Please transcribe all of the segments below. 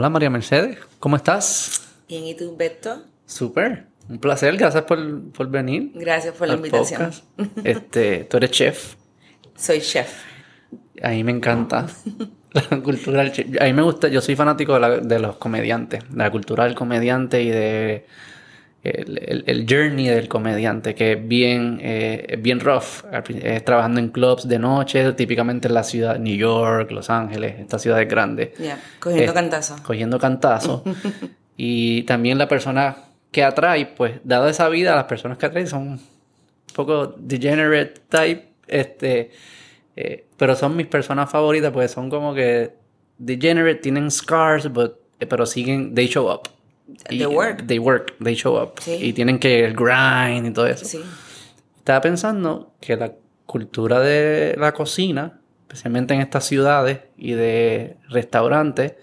Hola María Mercedes, ¿cómo estás? Bien, ¿y tú, Beto? Súper, un placer, gracias por, por venir. Gracias por la invitación. podcast. Este, tú eres chef, Soy chef. a mí me encanta la cultura del chef. A mí me gusta, yo soy fanático de, la- de los comediantes, de la cultura del comediante y de el, el- el journey del comediante, que es bien, eh, bien rough. Es trabajando en clubs de noche, típicamente en la ciudad, New York, Los Ángeles, estas ciudades grandes. Ya, cogiendo Eh, cantazos. cogiendo cantazos. y también la persona que atrae, pues, dado esa vida, las personas que atrae son un poco degenerate type, este, eh, pero son mis personas favoritas, porque son como que degenerate, tienen scars, but, eh, pero siguen, they show up. They work. They work, they show up. Sí. Y tienen que el grind y todo eso. Sí. Estaba pensando que la cultura de la cocina, especialmente en estas ciudades y de restaurantes,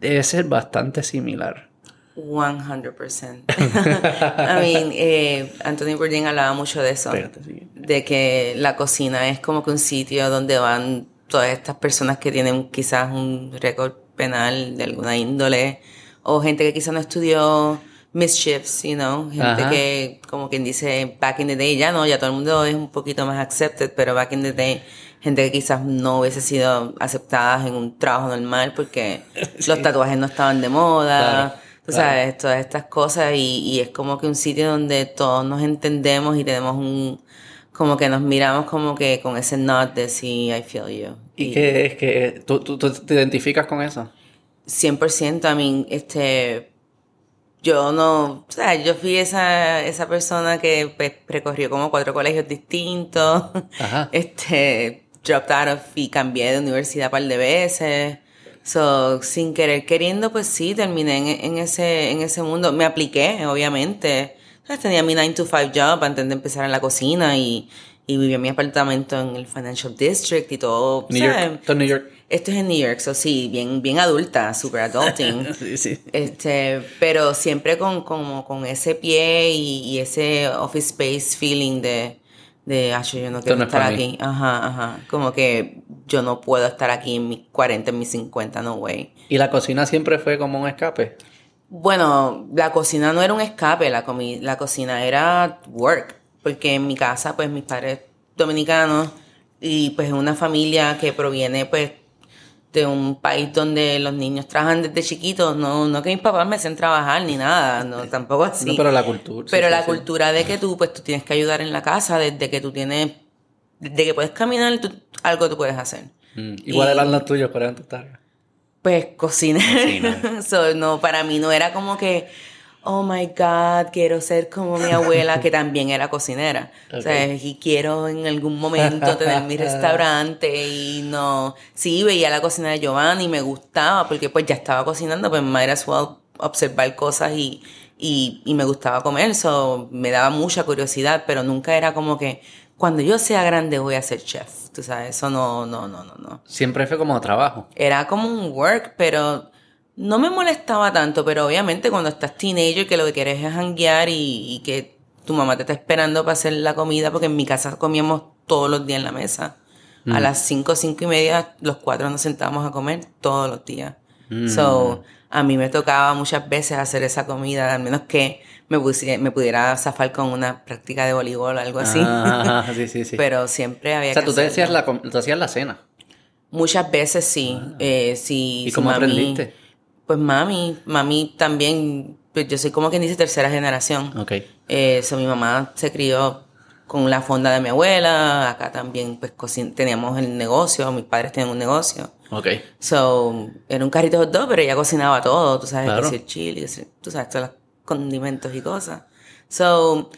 debe ser bastante similar. 100%. I mean, eh, Anthony Bourdain hablaba mucho de eso. Espérate, sí. De que la cocina es como que un sitio donde van todas estas personas que tienen quizás un récord penal de alguna índole o gente que quizás no estudió mischiefs, you know, gente Ajá. que como quien dice back in the day ya no, ya todo el mundo es un poquito más accepted, pero back in the day gente que quizás no hubiese sido aceptadas en un trabajo normal porque los tatuajes no estaban de moda. Claro, Tú claro. sabes, todas estas cosas y, y es como que un sitio donde todos nos entendemos y tenemos un, como que nos miramos como que con ese nod de sí, I feel you. ¿Y qué es que tú, tú- tú te identificas con eso? 100%, a mí, este, yo no, o sea, yo fui esa, esa persona que pues, recorrió como cuatro colegios distintos, Ajá. este, dropped out of y cambié de universidad un par de veces. So, sin querer queriendo, pues sí, terminé en, en ese, en ese mundo. Me apliqué, obviamente. Entonces, tenía mi 9 to 5 job antes de empezar en la cocina y, y vivía en mi apartamento en el Financial District y todo. New ¿sabes? York. Todo New York. Esto es en New York, so sí, bien, bien adulta, super adulting. Sí, sí. este, pero siempre con, como con ese pie y, y ese office space feeling de, de, ah, yo no quiero no es estar para aquí. Ajá, ajá. Como que yo no puedo estar aquí en mis 40, en mis 50, no way. ¿Y la cocina siempre fue como un escape? Bueno, la cocina no era un escape, la, comi- la cocina era work, porque en mi casa, pues mis padres dominicanos y pues una familia que proviene pues de un país donde los niños trabajan desde chiquitos, no, no que mis papás me hacen trabajar ni nada, no, tampoco así. No, pero la cultura. Pero sí, la sí. cultura de que tú, pues tú tienes que ayudar en la casa, desde que tú tienes, desde que puedes caminar, tú- algo tú puedes hacer. Mm, Igual eran los tuyos, ¿cuáles eran tus tareas? Pues cocinar. Cocinar. So, no, para mí no era como que, oh my God, quiero ser como mi abuela, que también era cocinera. O sea, y quiero en algún momento tener mi restaurante y no. Sí, veía la cocina de Giovanni y me gustaba porque pues ya estaba cocinando, pues might as well observar cosas y, y, y me gustaba comer. So, me daba mucha curiosidad, pero nunca era como que, cuando yo sea grande voy a ser chef. Tú sabes, eso no, no, no, no, no Siempre fue como trabajo. era como un work, pero no me molestaba tanto, pero obviamente cuando estás teenager que lo que quieres es hanguear y, y que tu mamá te está esperando para hacer la comida, porque en mi casa comíamos todos los días en la mesa. A las cinco, cinco y media, los cuatro nos sentábamos a comer todos los días. So, a mí me tocaba muchas veces hacer esa comida, al menos que me, pusie- me pudiera zafar con una práctica de voleibol o algo así. Ah, sí, sí, sí. Pero siempre había o sea, que tú te hacías la, tú hacías la cena. Muchas veces sí. Eh, sí ¿Y cómo mami- aprendiste? Pues mami, mami también, pues yo soy como quien dice tercera generación. Ok. Eh, so, mi mamá se crió con la fonda de mi abuela, acá también pues teníamos el negocio, mis padres tenían un negocio. Ok. So, era un carrito hot dog, pero ella cocinaba todo, tú sabes, Claro. que el chile, que si- tú sabes, todos los condimentos y cosas. So,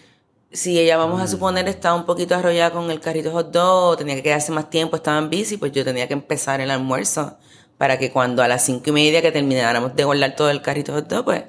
si ella, vamos a Mm. suponer, estaba un poquito arrollada con el carrito hot dog, tenía que quedarse más tiempo, estaba en bici, pues yo tenía que empezar el almuerzo para que cuando a las cinco y media que termináramos de guardar todo el carrito hot dog, pues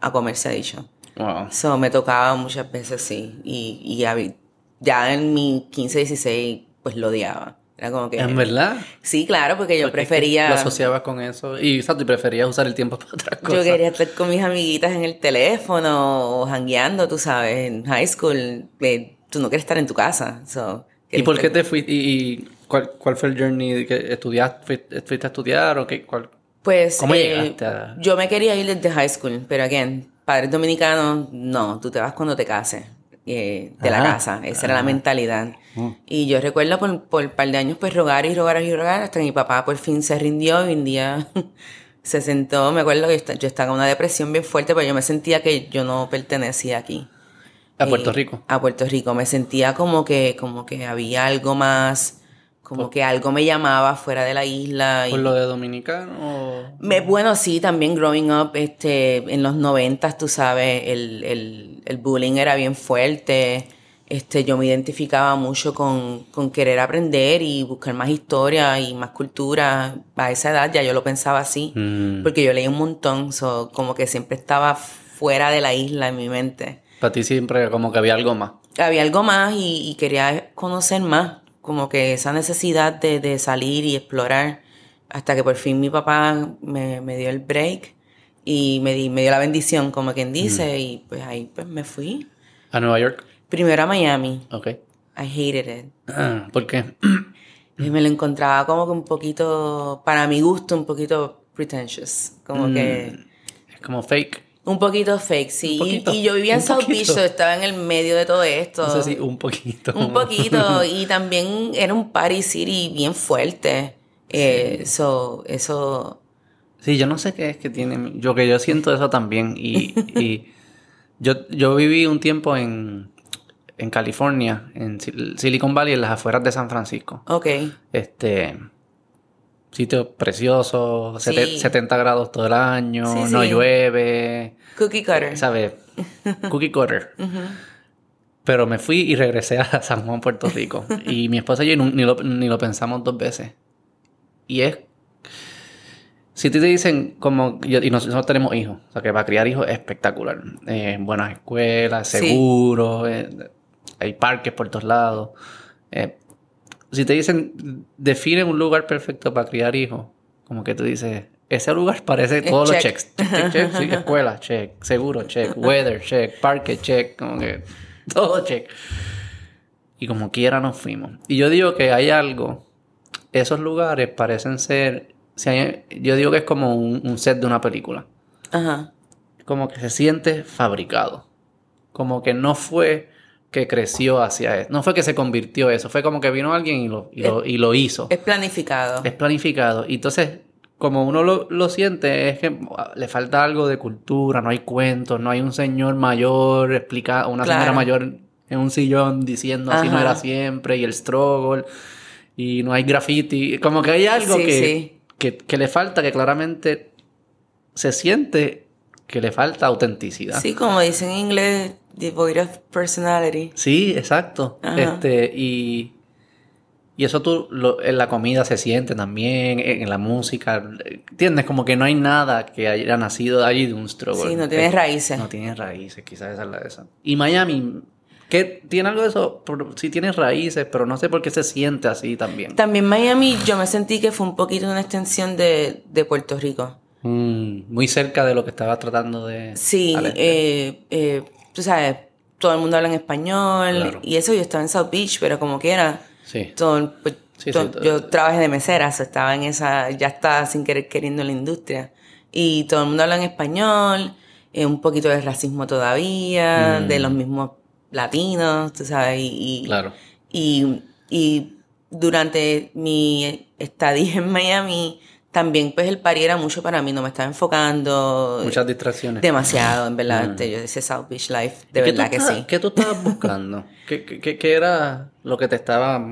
a comer se ha dicho. Wow. So, me tocaba muchas veces, sí. Y, y ya, en mi 15, 16, pues lo odiaba. Era como que... ¿En verdad? Sí, claro, porque yo Porque es que prefería... Lo asociabas con eso. Y, exacto, y preferías usar el tiempo para otras cosas. Yo quería estar con mis amiguitas en el teléfono o jangueando, tú sabes, en high school. eh, tú no quieres estar en tu casa. so, ¿Y por qué te fuiste? ¿Y, y cuál, cuál fue el journey que estudiaste? ¿Fuiste a estudiar o qué? ¿Cuál? Pues ¿Cómo eh, llegaste a...? yo me quería ir desde high school, pero again, padres dominicanos, no, tú te vas cuando te cases eh, de la Ajá, casa, esa era la ajá. mentalidad. Mm. Y yo recuerdo por, por un par de años pues rogar y rogar y rogar hasta que mi papá por fin se rindió y un día se sentó, me acuerdo que yo, esta- yo estaba en una depresión bien fuerte, pero yo me sentía que yo no pertenecía aquí. A Puerto Rico. A Puerto Rico. Me sentía como que, como que había algo más, como que algo me llamaba fuera de la isla. y- ¿Por lo de dominicano o...? me- bueno, sí, también growing up, este, en los noventas, tú sabes, el, el, el bullying era bien fuerte. Este, yo me identificaba mucho con, con querer aprender y buscar más historia y más cultura. A esa edad ya yo lo pensaba así, Mm. porque yo leí un montón, so, como que siempre estaba fuera de la isla en mi mente. Para ti siempre como que había algo más. Había algo más y, y quería conocer más, como que esa necesidad de, de salir y explorar, hasta que por fin mi papá me, me dio el break y me, di- me dio la bendición, como quien dice, y pues ahí pues me fui. ¿A Nueva York? Primero a Miami, Ok. I hated it. Ah, ¿Por qué? Y me lo encontraba como que un poquito, para mi gusto, un poquito pretentious, como que... Es como fake. Un poquito fake, sí. Poquito, y, yo vivía en South poquito. Beach, so estaba en el medio de todo esto. No sé si un poquito. Un poquito. y también era un party city bien fuerte. Eh, so, eso. Sí, yo no sé qué es que tiene. Yo que yo siento eso también. Y, y yo, yo viví un tiempo en, en California, en Sil- Silicon Valley, en las afueras de San Francisco. Ok. Este. Sitio precioso, Sí. 70 grados todo el año, Sí, no sí. llueve, Cookie cutter. ¿sabes? Cookie cutter. Pero me fui y regresé a San Juan, Puerto Rico. y mi esposa y yo ni lo, ni lo pensamos dos veces. Y es. Si te dicen como. y nos- nosotros tenemos hijos. O sea que para criar hijos es espectacular. Eh, buenas escuelas, Sí. seguros, eh, hay parques por todos lados. Eh, si te dicen, define un lugar perfecto para criar hijos, como que tú dices, ese lugar parece todos los check. checks. Check, check, check, sí, escuela, check, seguro, check, weather, check, parque, check, como que todo check. Y como quiera nos fuimos. Y yo digo que hay algo, esos lugares parecen ser, si hay- yo digo que es como un, un set de una película. Ajá. Como que se siente fabricado. Como que no fue que creció hacia eso. No fue que se convirtió eso. Fue como que vino alguien y lo, y lo, y lo hizo. Es planificado. Es planificado. Y entonces, como uno lo, lo siente, es que ah, le falta algo de cultura, no hay cuentos, no hay un señor mayor explica, una Claro. señora mayor en un sillón diciendo así no era siempre, y el struggle, y no hay graffiti. Como que hay algo Sí, que, sí. Que, que le falta, que claramente se siente que le falta autenticidad. Sí, como dicen en inglés, devoid of personality. Sí, exacto. Ajá. Este, y, y eso tú lo- en la comida se siente también, en, en la música. ¿Entiendes? Como que no hay nada que haya nacido allí de un struggle. Sí, no tienes Eh, raíces. No tienes raíces, quizás esa es la de esa. Y Miami, que tiene algo de eso, sí tienes raíces, pero no sé por qué se siente así también. También Miami, yo me sentí que fue un poquito una extensión de, de Puerto Rico. Mm, muy cerca de lo que estaba tratando de... Sí, este. eh, eh, tú sabes, todo el mundo habla en español Claro. y eso yo estaba en South Beach, pero como quiera, Sí. todo, pues, Sí, todo- sí, yo trabajé de mesera, so estaba en esa, ya estaba sin querer queriendo en la industria y todo el mundo habla en español, eh, un poquito de racismo todavía, Mm. de los mismos latinos, tú sabes, y, y- Claro. y, y durante mi estadía en Miami, también pues el party era mucho para mí, no me estaba enfocando Muchas distracciones. demasiado, en verdad, Mm. yo decía South Beach Life, de ¿Qué tú verdad que sí. ¿Qué tú estabas buscando? ¿Qué, qué- qué- era lo que te estaba...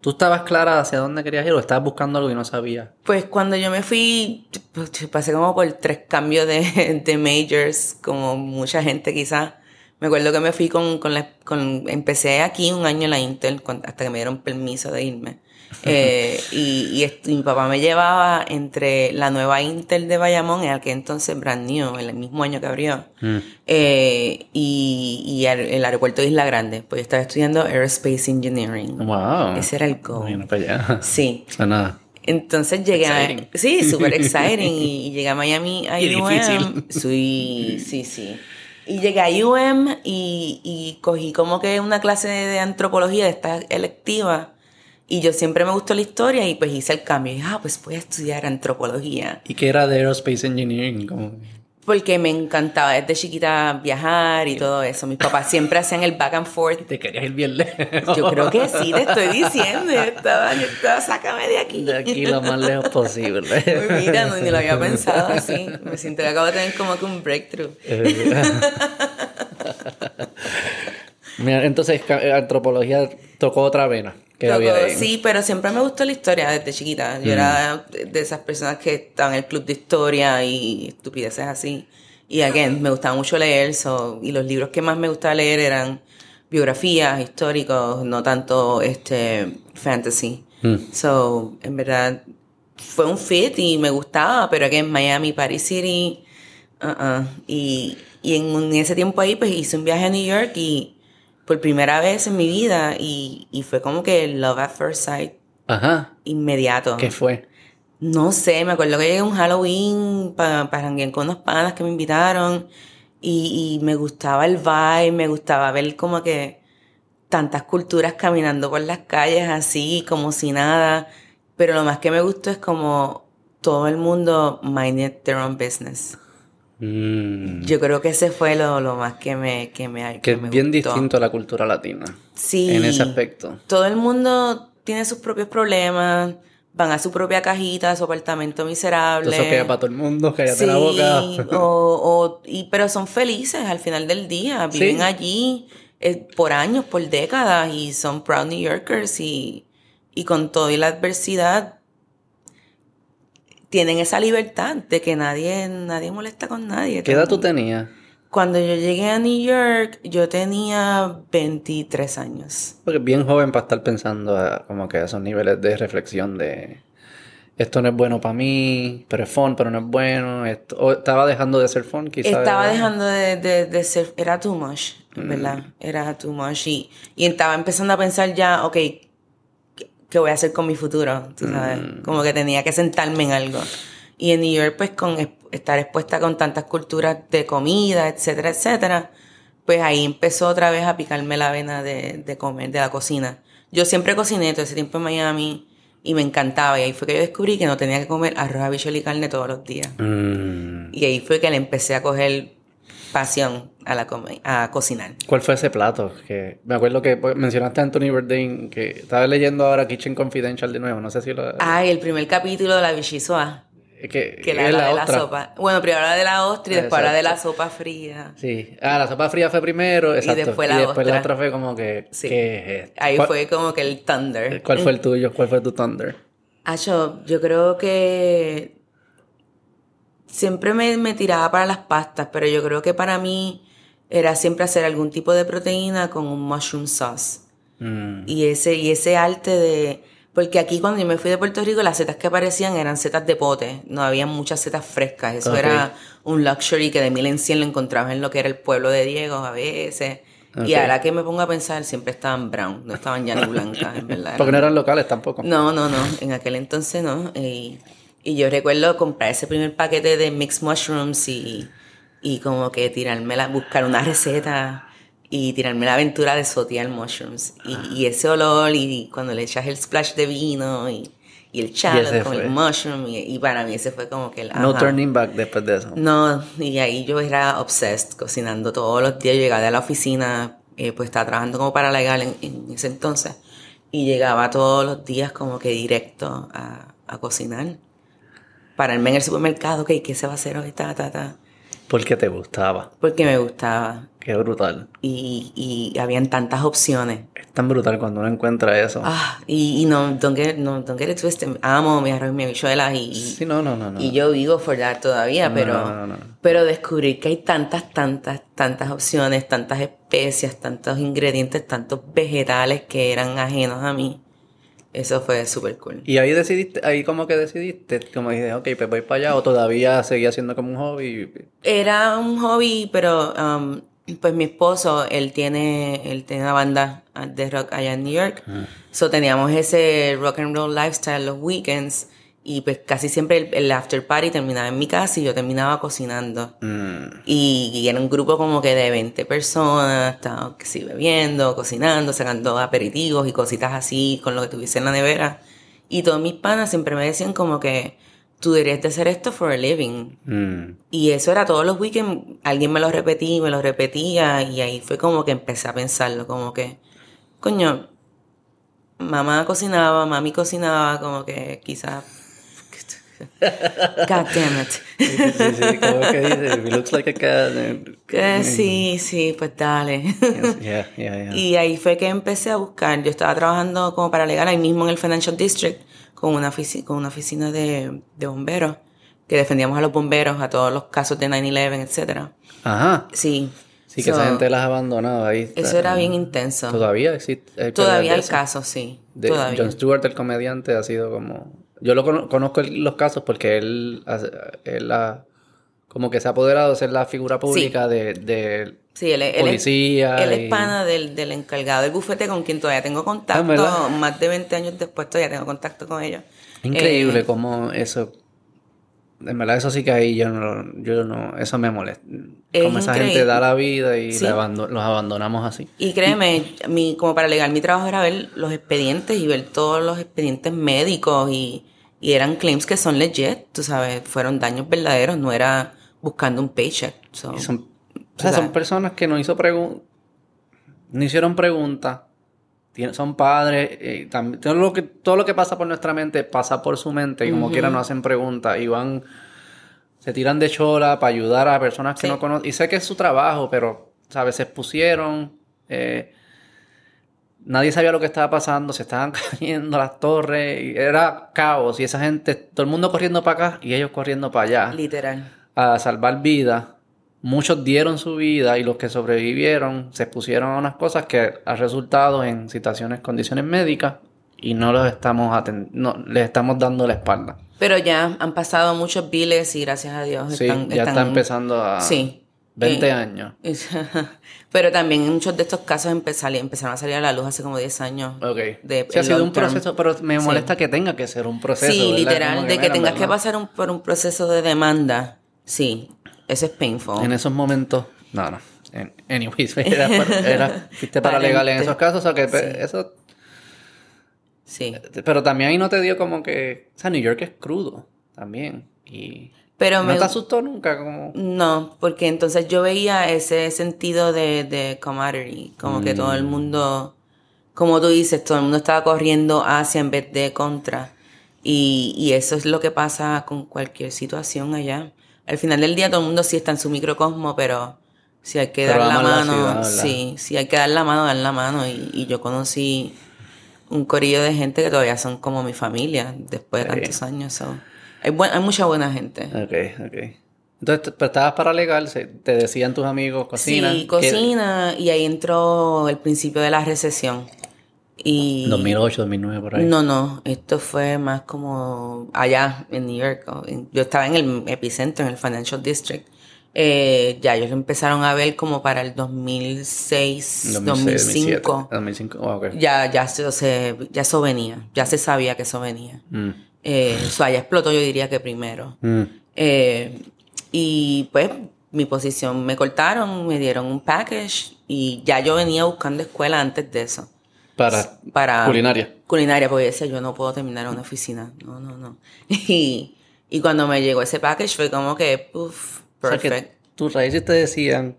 ¿Tú estabas clara hacia dónde querías ir o estabas buscando algo y no sabías? Pues cuando yo me fui, pues, pasé como por tres cambios de, de majors, como mucha gente quizás. Me acuerdo que me fui con, con la, con, empecé aquí un año en la Intel, hasta que me dieron permiso de irme. Eh, y, y est- y mi papá me llevaba entre la nueva Intel de Bayamón, en aquel entonces brand new, el mismo año que abrió, Mm. eh, y, el aeropuerto de Isla Grande. Pues yo estaba estudiando Aerospace Engineering. Wow. Ese era el goal. Bueno, pues ya. Sí. Suena... Entonces llegué Exciting. a... Sí, súper exciting. y, llegué a Miami a Y UM. difícil. Sí, sí, sí. Y llegué a UM y, y cogí como que una clase de, de antropología de esta electiva. Y yo siempre me gustó la historia y pues hice el cambio. Y ah, pues voy a estudiar antropología. ¿Y qué era de Aerospace Engineering? Como... Porque me encantaba desde chiquita viajar y todo eso. Mis papás siempre hacían el back and forth. ¿Te querías ir bien lejos? Yo creo que sí, te estoy diciendo. Yo estaba, yo estaba, sácame de aquí. De aquí lo más lejos posible. Pues mira, no, ni lo había pensado así. Me siento que acabo de tener como que un breakthrough. Mira, entonces antropología tocó otra vena. Que Tocó- había ahí. sí, pero siempre me gustó la historia desde chiquita. Yo era de esas personas que estaban en el club de historia y estupideces así. Y again, me gustaba mucho leer, so, y los libros que más me gustaba leer eran biografías, históricos, no tanto este fantasy. Mm. So, en verdad, fue un fit y me gustaba, pero aquí en Miami, Paris City, uh-uh. y, y en, un- en ese tiempo ahí, pues hice un viaje a New York y por primera vez en mi vida, y, y fue como que love at first sight, Ajá. inmediato. ¿Qué fue? No sé, me acuerdo que llegué a un Halloween para pa con unos panas que me invitaron y, y me gustaba el vibe, me gustaba ver como que tantas culturas caminando por las calles así, como si nada. Pero lo más que me gustó es como todo el mundo minded their own business. Mm. Yo creo que ese fue lo, lo más que me, que me, Que que es bien gustó. distinto a la cultura latina. Sí. En ese aspecto. Todo el mundo tiene sus propios problemas, van a su propia cajita, su apartamento miserable. Eso queda para todo el mundo, cállate Sí, la boca. o, o- y, pero son felices al final del día, viven Sí. allí eh, por años, por décadas y son proud New Yorkers y, y con todo y la adversidad tienen esa libertad de que nadie, nadie molesta con nadie. ¿Qué edad tú tenías? Cuando yo llegué a New York, yo tenía 23 años. Porque bien joven para estar pensando eh, como que esos niveles de reflexión de esto no es bueno para mí, pero es fun, pero no es bueno. Esto, o estaba dejando de ser fun, quizás. Estaba dejando de, de, de ser, era too much, Mm. ¿verdad? Era too much y, y estaba empezando a pensar ya, ok, ¿qué, voy a hacer con mi futuro? Tú sabes, Mm. como que tenía que sentarme en algo. Y en New York, pues con es- estar expuesta con tantas culturas de comida, etcétera, etcétera, pues ahí empezó otra vez a picarme la vena de, de comer, de la cocina. Yo siempre cociné todo ese tiempo en Miami y me encantaba y ahí fue que yo descubrí que no tenía que comer arroz, habichuela y carne todos los días. Mm. Y ahí fue que le empecé a coger pasión a, la a cocinar. ¿Cuál fue ese plato? Que me acuerdo que pues, mencionaste a Anthony Bourdain, que estaba leyendo ahora Kitchen Confidential de nuevo, no sé si lo... Ay, el primer capítulo de la bichisoa, es que, que la, es habla de la sopa. Bueno, primero habla de la ostra y después habla de la sopa fría. Sí. Ah, la sopa fría fue primero, exacto. después la después la otra. fue como que... Sí. Ahí ¿Cuál- fue como que el thunder. ¿Cuál fue el tuyo? ¿Cuál fue tu thunder? Acho, yo creo que siempre me, me tiraba para las pastas, pero yo creo que para mí era siempre hacer algún tipo de proteína con un mushroom sauce. Mm. Y ese, y ese arte de... Porque aquí cuando yo me fui de Puerto Rico, las setas que aparecían eran setas de pote. No había muchas setas frescas. Eso era un luxury que de mil en cien lo encontrabas en lo que era el pueblo de Diego a veces. Y ahora que me pongo a pensar, siempre estaban brown, no estaban ya ni blancas, en verdad. Porque no eran locales tampoco. No, no, no. En aquel entonces no. Y, y yo recuerdo comprar ese primer paquete de mixed mushrooms y, y como que tirarme la, buscar una receta y tirarme la aventura de sotear mushrooms. Y, y ese olor y cuando le echas el splash de vino y, y el shallot con fue. el mushroom. Y, y para mí ese fue como que el... No ajá. turning back después de eso. No, y ahí yo era obsessed, cocinando todos los días. Llegaba a la oficina, eh, pues estaba trabajando como paralegal en, en ese entonces. Y llegaba todos los días como que directo a, a cocinar. Pararme en el supermercado, ok, ¿qué se va a hacer hoy? Ta, ta, ta. Porque te gustaba. Porque me gustaba. Qué brutal. Y, y habían tantas opciones. Es tan brutal cuando uno encuentra eso. Ah, y, y no, don't get, no, don't get it twisted. Amo mi arroz y mi habichuelas y, sí, no, no, no. no. Y yo vivo for that todavía, No, pero, no, no, no. pero descubrir que hay tantas, tantas, tantas opciones, tantas especias, tantos ingredientes, tantos vegetales que eran ajenos a mí, eso fue súper cool. Y ahí decidiste, ahí como que decidiste, como dije, ok, pues voy para allá, o todavía seguía siendo como un hobby. Era un hobby, pero um, pues mi esposo, él tiene, él tiene una banda de rock allá en New York. So teníamos ese rock and roll lifestyle los weekends Y pues casi siempre el, el after party terminaba en mi casa y yo terminaba cocinando. Mm. Y, y era un grupo como que de 20 personas, que sí, bebiendo, cocinando, sacando aperitivos y cositas así con lo que tuviese en la nevera. Y todos mis panas siempre me decían como que tú deberías de hacer esto for a living. Mm. Y eso era todos los weekends, alguien me lo repetía, me lo repetía, y ahí fue como que empecé a pensarlo, como que, coño, mamá cocinaba, mami cocinaba, como que quizás... God damn it. Sí, sí, sí, ¿cómo es que dice? He looks like a cat. sí, sí, pues dale. Yes, Yeah, yeah, yeah. Y ahí fue que empecé a buscar. Yo estaba trabajando como paralegal ahí mismo en el Financial District con una, ofici- con una oficina de, de bomberos que defendíamos a los bomberos, a todos los casos de 9-11, etcétera. Ajá. Sí. Sí, que So, esa gente las ha abandonado ahí. Eso era bien intenso. Todavía existe. Todavía hay casos, sí. De Todavía. Jon Stewart, el comediante, ha sido como... Yo lo cono- conozco los casos porque él, él ha- como que se ha apoderado de ser la figura pública de, de Sí, él, es- él es- policía. Él es y- pana del, del encargado del bufete con quien todavía tengo Ah, contacto. ¿verdad? más de 20 años después todavía tengo contacto con ellos. Increíble Eh, cómo eso... En verdad eso sí que ahí yo no... Yo no eso me molesta. Es Como esa gente da la vida y Sí. la abando- los abandonamos así. Y créeme, mi, como paralegal, mi trabajo era ver los expedientes y ver todos los expedientes médicos y, y eran claims que son legit, tú sabes, fueron daños verdaderos, no era buscando un paycheck. So, son, o sea, son personas que no hizo preguntas, no hicieron preguntas, son padres, eh, también, todo, lo que, todo lo que pasa por nuestra mente pasa por su mente y como quiera no hacen preguntas y van, se tiran de chola para ayudar a personas que Sí. no conocen. Y sé que es su trabajo, pero, ¿sabes? Se expusieron, eh, nadie sabía lo que estaba pasando, se estaban cayendo las torres, y era caos y esa gente, todo el mundo corriendo para acá y ellos corriendo para allá literal. a salvar vidas. Muchos dieron su vida y los que sobrevivieron se expusieron a unas cosas que han resultado en situaciones, condiciones médicas y no los estamos no, les estamos dando la espalda. Pero ya han pasado muchos biles y gracias a Dios Sí, están... ya está empezando a Sí. 20 Eh, años. Pero también muchos de estos casos empezaron, empezaron a salir a la luz hace como 10 años. Ok. de- Sí, ha sido un term. proceso, pero me Sí. molesta que tenga que ser un proceso. Sí, ¿verdad? literal, Como de que tengas que pasar un- por un proceso de demanda. Sí, eso es painful. En esos momentos, no, no. Anyways, era, era, fuiste para legal en esos casos, o sea que Sí. eso Sí. Pero también ahí no te dio como que. O sea, New York es crudo también. Y. Pero ¿No me te asustó nunca? Como. No, porque entonces yo veía ese sentido de, de camaraderie, como que todo el Mm. mundo, como tú dices, todo el mundo estaba corriendo hacia en vez de contra. Y, y eso es lo que pasa con cualquier situación allá. Al final del día todo el mundo sí está en su microcosmo, pero si hay que Pero dar la mano, sí, si hay que dar la mano, dar la mano. Y, y yo conocí un corillo de gente que todavía son como mi familia después de tantos años. so. Hay, buen- hay mucha buena gente. Ok, ok. Entonces, pero estabas para legal, te decían tus amigos, cocina. Sí, cocina, y ahí entró el principio de la recesión. Y 2008, 2009, por ahí. no, no, esto fue más como allá en New York. Yo estaba en el epicentro, en el Financial District. Eh, ya ellos lo empezaron a ver como para el 2006, 2006, 2005. 2005, oh. Ya, ya, se, se- ya eso venía, ya se sabía que eso venía. Mm, Eh, o sea, ya explotó yo diría que primero. mm. Eh, y pues mi posición me cortaron, me dieron un package y ya yo venía buscando escuela antes de eso. Para, Para culinaria. Culinaria, porque decía, yo no puedo terminar en una oficina. No, no, no. Y, y cuando me llegó ese package fue como que, uff, O sea, perfect. que tus raíces te decían,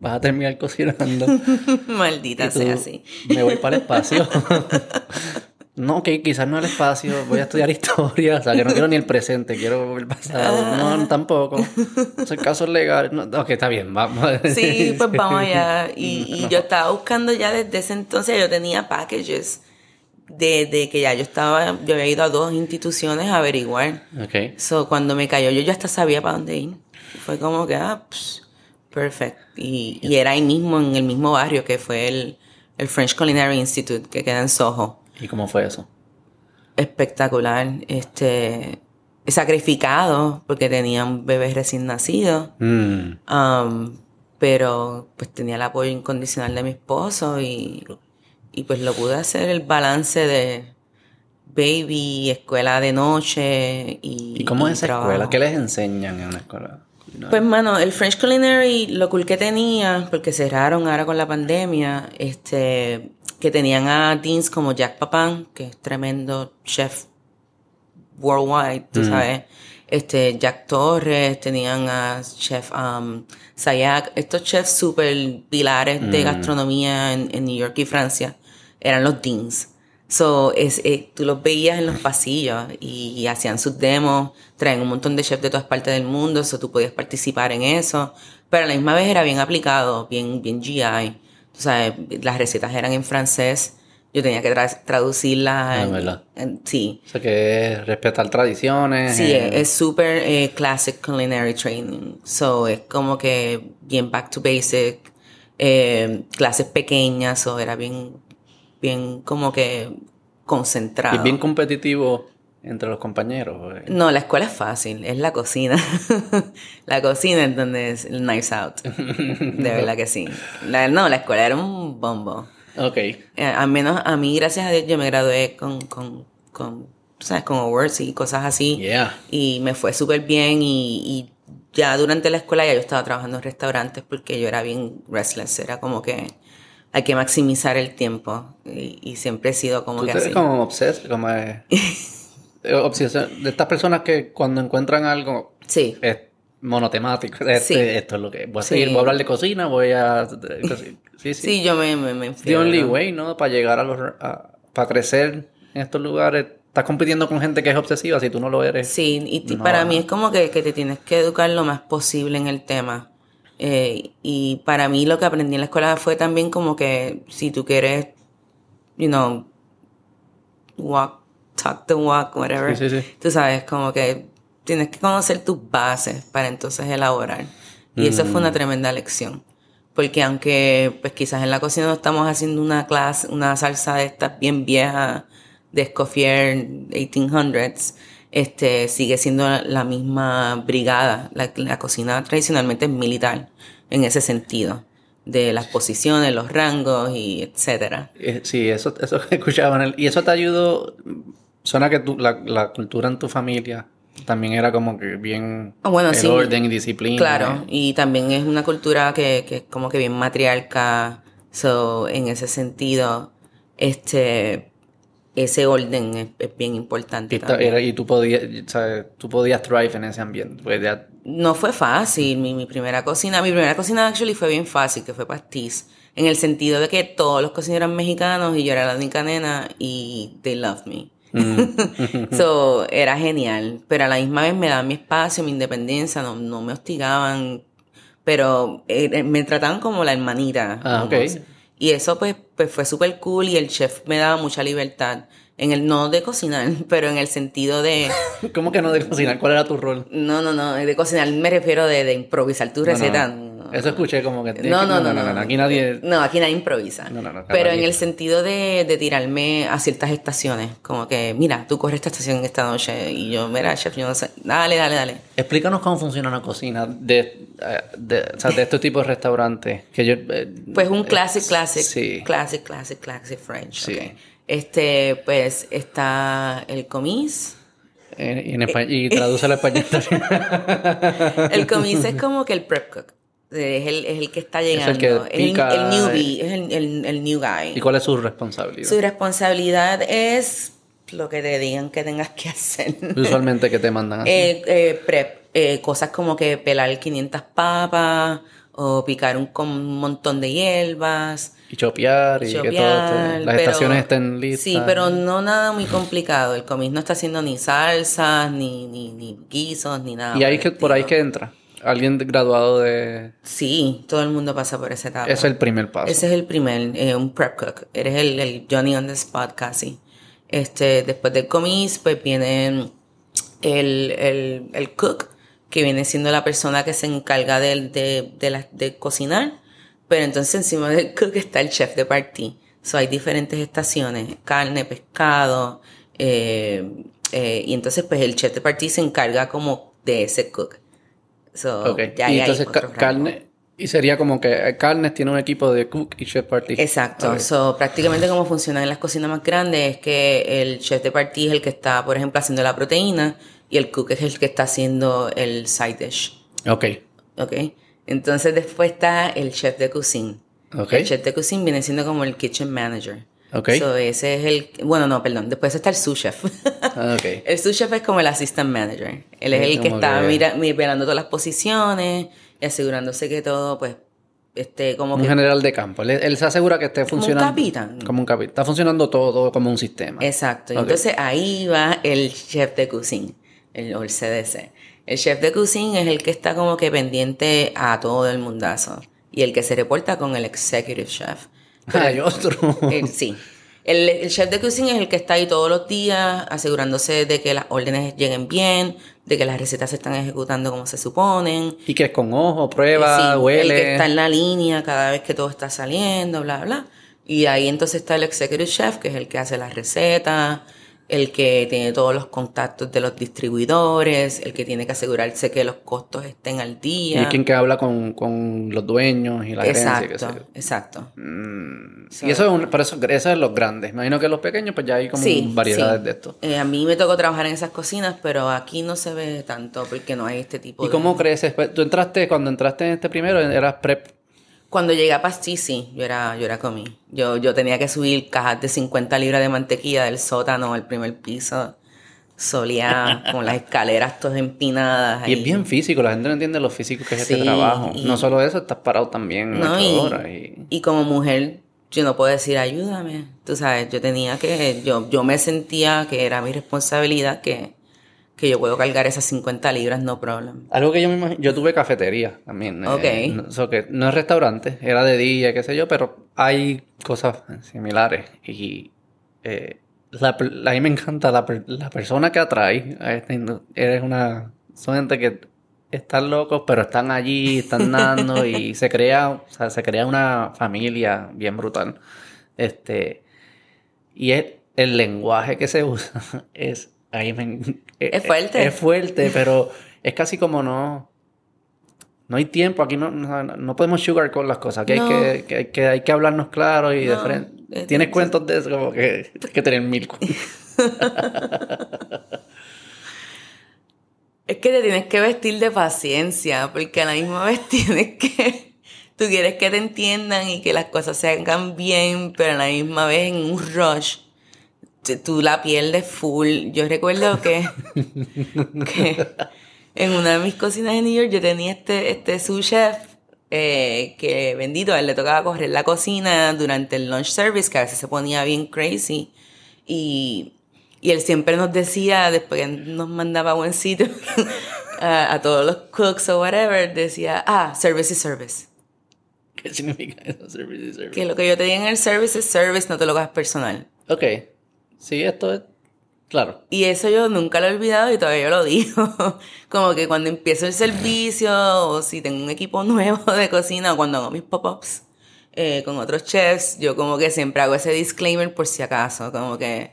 vas a terminar cocinando. Maldita sea así. Me voy para el espacio. no, que quizás no el espacio, voy a estudiar historia, o sea, que no quiero ni el presente, quiero el pasado. No, tampoco. Soy casos legales. No, ok, está bien, vamos. Sí, pues vamos allá. Y, y yo estaba buscando ya desde ese entonces, yo tenía packages de, de que ya yo estaba, yo había ido a dos instituciones a averiguar. Ok. So, cuando me cayó, yo ya hasta sabía para dónde ir. Fue como que, ah, psh, perfect. Y, y era ahí mismo, en el mismo barrio, que fue el, el French Culinary Institute, que queda en Soho. ¿Y cómo fue eso? Espectacular. Este, sacrificado, porque tenía un bebé recién nacido. Mm, Um, pero pues tenía el apoyo incondicional de mi esposo y, y pues lo pude hacer el balance de, baby, escuela de noche y... ¿Y cómo es esa trabajo. escuela? ¿Qué les enseñan en una escuela? Pues, mano, el French Culinary, lo cool que tenía, porque cerraron ahora con la pandemia, este, que tenían a deans como Jack Papan, que es tremendo chef worldwide, tú sabes. Este, Jack Torres, tenían a chef um, Sayak, estos chefs super pilares de gastronomía en, en New York y Francia, eran los deans. So, es, eh, tú los veías en los pasillos y, y hacían sus demos, traen un montón de chefs de todas partes del mundo, so tú podías participar en eso, pero a la misma vez era bien aplicado, bien, bien GI. Tú sabes, las recetas eran en francés, yo tenía que tra- traducirlas. Ah, en- ¿verdad? en- sí, O sea, que es respetar tradiciones. Sí, eh, es súper eh, classic culinary training. So, es como que bien back to basic, eh, clases pequeñas, so era bien, bien como que concentrado. y bien competitivo entre los compañeros. No, la escuela es fácil, es la cocina. la cocina es donde es el nice out. De verdad que sí. La- no, la escuela era un bombo. Ok. Eh, al menos a mí, gracias a Dios, yo me gradué con, con, con, ¿sabes? Con awards y cosas así. Yeah. Y me fue súper bien y, y ya durante la escuela ya yo estaba trabajando en restaurantes porque yo era bien restless. Era como que hay que maximizar el tiempo y, y siempre he sido como Tú que te ves así. como obses, como eh, obsesión de estas personas que cuando encuentran algo Sí. es monotemático. Este, Sí. Esto es lo que voy a Sí. seguir, voy a hablar de cocina, voy a sí, sí. Sí, yo me, me, me The only enfiebro. way, ¿no? Para llegar a los a- para crecer en estos lugares, estás compitiendo con gente que es obsesiva, si tú no lo eres. Sí, y No. para mí es como que, que te tienes que educar lo más posible en el tema. Eh, y para mí lo que aprendí en la escuela fue también como que si tú quieres, you know, walk, talk the walk, whatever. Sí, sí, sí. Tú sabes, como que tienes que conocer tus bases para entonces elaborar. Y eso fue una Mm. tremenda lección. Porque aunque pues quizás en la cocina no estamos haciendo una clase, una salsa de estas bien vieja de Escoffier 1800s, este, sigue siendo la, misma brigada. La, la cocina tradicionalmente es militar en ese sentido. De las posiciones, los rangos y etcétera. Eh, Sí, eso, eso escuchaba Y eso te ayudó. Suena que tu, la, la cultura en tu familia también era como que bien. Ah, bueno, el sí. orden y disciplina. Claro, y también es una cultura que, que es como que bien matriarca. So, en ese sentido, este ese orden es, es bien importante. Y, ta- también. y tú podías, ¿sabes? Tú podías thrive en ese ambiente. Pues No fue fácil, mi, mi primera cocina, mi primera cocina actually fue bien fácil, que fue pastiz, en el sentido de que todos los cocineros eran mexicanos y yo era la única nena y they loved me. Mm. so, era genial, pero a la misma vez me daban mi espacio, mi independencia, no, no me hostigaban, pero eh, me trataban como la hermanita. Ah, Y eso pues, pues fue súper cool y el chef me daba mucha libertad, en el no de cocinar, pero en el sentido de... ¿Cómo que no de cocinar? ¿Cuál era tu rol? No, no, no, de cocinar me refiero de, de improvisar tu receta. no, no, Eso escuché como que. No, no, no, no, Aquí nadie. No, aquí nadie improvisa. No, no, no, Pero en el sentido de, tirarme a ciertas estaciones, como que, mira, tú corres esta estación esta noche y yo, mira, chef, yo no sé, dale, dale, dale. Explícanos cómo funciona una cocina de, de, o sea, de este tipo de restaurantes. Que yo, eh, Pues un eh, classic, classic, Sí. classic, classic, classic French. Sí. Este, pues está el comis. Eh, y, en espa- y traduce al español también. El comis es como que el prep cook. Es el, es el que está el llegando. que Es el, pica, el newbie, es el, el, el new guy. ¿Y cuál es su responsabilidad? Su responsabilidad es lo que te digan que tengas que hacer. Usualmente que te mandan así. Eh, eh, prep, eh, cosas como que pelar 500 papas o picar un, con un montón de hierbas. y chopear y que todo chopear, las pero- estaciones estén listas. Sí, pero no nada muy complicado. El comis no está haciendo ni salsas, ni, ni, ni guisos, ni nada. Y ahí por que el por ahí que entra. Alguien graduado de. Sí, todo el mundo pasa por esa etapa. Es el primer paso. Ese es el primer, eh, un prep cook. Eres el, el Johnny on the spot casi. Este, después del comis, pues viene el, el, el cook, que viene siendo la persona que se encarga de, de, de, la- de cocinar. Pero entonces encima del cook está el chef de party. So hay diferentes estaciones, carne, pescado. eh, eh, y entonces pues el chef de party se encarga como de ese cook. So, Ok. ya y entonces ca- carne. Y sería como que Carnes tiene un equipo de cook y chef party. Exacto. Ok. So, prácticamente como funciona en las cocinas más grandes es que el chef de party es el que está, por ejemplo, haciendo la proteína y el cook es el que está haciendo el side dish. Ok. ¿Ok? Entonces después está el chef de cuisine. Ok. El chef de cuisine viene siendo como el kitchen manager. Ok. So, ese es el... Bueno, no, perdón. Después está el sous chef. Ah, ok. el sous chef es como el assistant manager. Él es el que está que- mira, mi- velando todas las posiciones y asegurándose que todo, pues, esté como Un que... general de campo. Él, él se asegura que esté Como un funcionando. capitán. Como un capitán. Está funcionando todo como un sistema. Exacto. Y Ok. Entonces ahí va el chef de cuisine, el, o el CDC. El chef de cuisine es el que está como que pendiente a todo el mundazo y el que se reporta con el executive chef. Hay otro. El- sí. El, el chef de cocina es el que está ahí todos los días asegurándose de que las órdenes lleguen bien, de que las recetas se están ejecutando como se suponen. y que es con ojo, prueba, Sí, huele. El que está en la línea cada vez que todo está saliendo, bla, bla. Y ahí entonces está el executive chef, que es el que hace las recetas, el que tiene todos los contactos de los distribuidores, el que tiene que asegurarse que los costos estén al Y día. es quien que habla con, con los dueños y la exacto, yo. exacto. Mm, So- y eso es un, pero eso, eso es los grandes. Imagino que los pequeños, pues ya hay como Sí, variedades sí. de esto. Eh, a mí me tocó trabajar en esas cocinas, pero aquí no se ve tanto porque no hay este tipo ¿Y de... cómo creces? Pues, Tú entraste, cuando entraste en este primero, eras prep. Cuando llegué a Pastí, sí, yo era, yo era comí. Yo, yo tenía que subir cajas de 50 libras de mantequilla del sótano al primer piso. Solía con las escaleras todas empinadas. Y es bien físico, la gente no entiende lo físico que es Sí, este trabajo. y- No solo eso, estás parado también No, y, horas. Y... y como mujer, yo no puedo decir ayúdame. Tú sabes, yo tenía que, yo, yo me sentía que era mi responsabilidad que, que yo puedo cargar esas 50 libras, no problem. Algo que yo me imagino, yo tuve cafetería también. Ok. eh, no, so que no es restaurante, era de día, qué sé yo, pero hay cosas similares. Y eh, la, a mí me encanta la, la persona que atrae indu- Eres una... Son gente que están locos, pero están allí, están dando y se crea, o sea, se crea una familia bien brutal. Este... Y es, el lenguaje que se usa es... Ahí me, Es fuerte. Es fuerte, pero es casi como no... No hay tiempo, aquí no, no, no podemos sugar con las cosas, aquí No. hay, que, que hay que hay que hablarnos claro y de frente. eh, Tienes cuentos de eso, como que que tener mil cuentos. Es que te tienes que vestir de paciencia, porque a la misma vez tienes que... Tú quieres que te entiendan y que las cosas se hagan bien, pero a la misma vez en un rush tú la pierdes full. Yo recuerdo que, que en una de mis cocinas de New York yo tenía este, este sous chef eh, que bendito, a él le tocaba correr la cocina durante el lunch service, que a veces se ponía bien crazy. Y, y él siempre nos decía, después que nos mandaba a buen sitio, a, a todos los cooks o whatever, decía, ah, service is service. ¿Qué significa eso? Service is service. Que lo que yo te diga en el service es service, no te lo hagas personal. Ok. Sí, esto es... Claro. Y eso yo nunca lo he olvidado y todavía yo lo digo. Como que cuando empiezo el servicio o si tengo un equipo nuevo de cocina o cuando hago mis pop-ups eh, con otros chefs, yo como que siempre hago ese disclaimer por si acaso. Como que,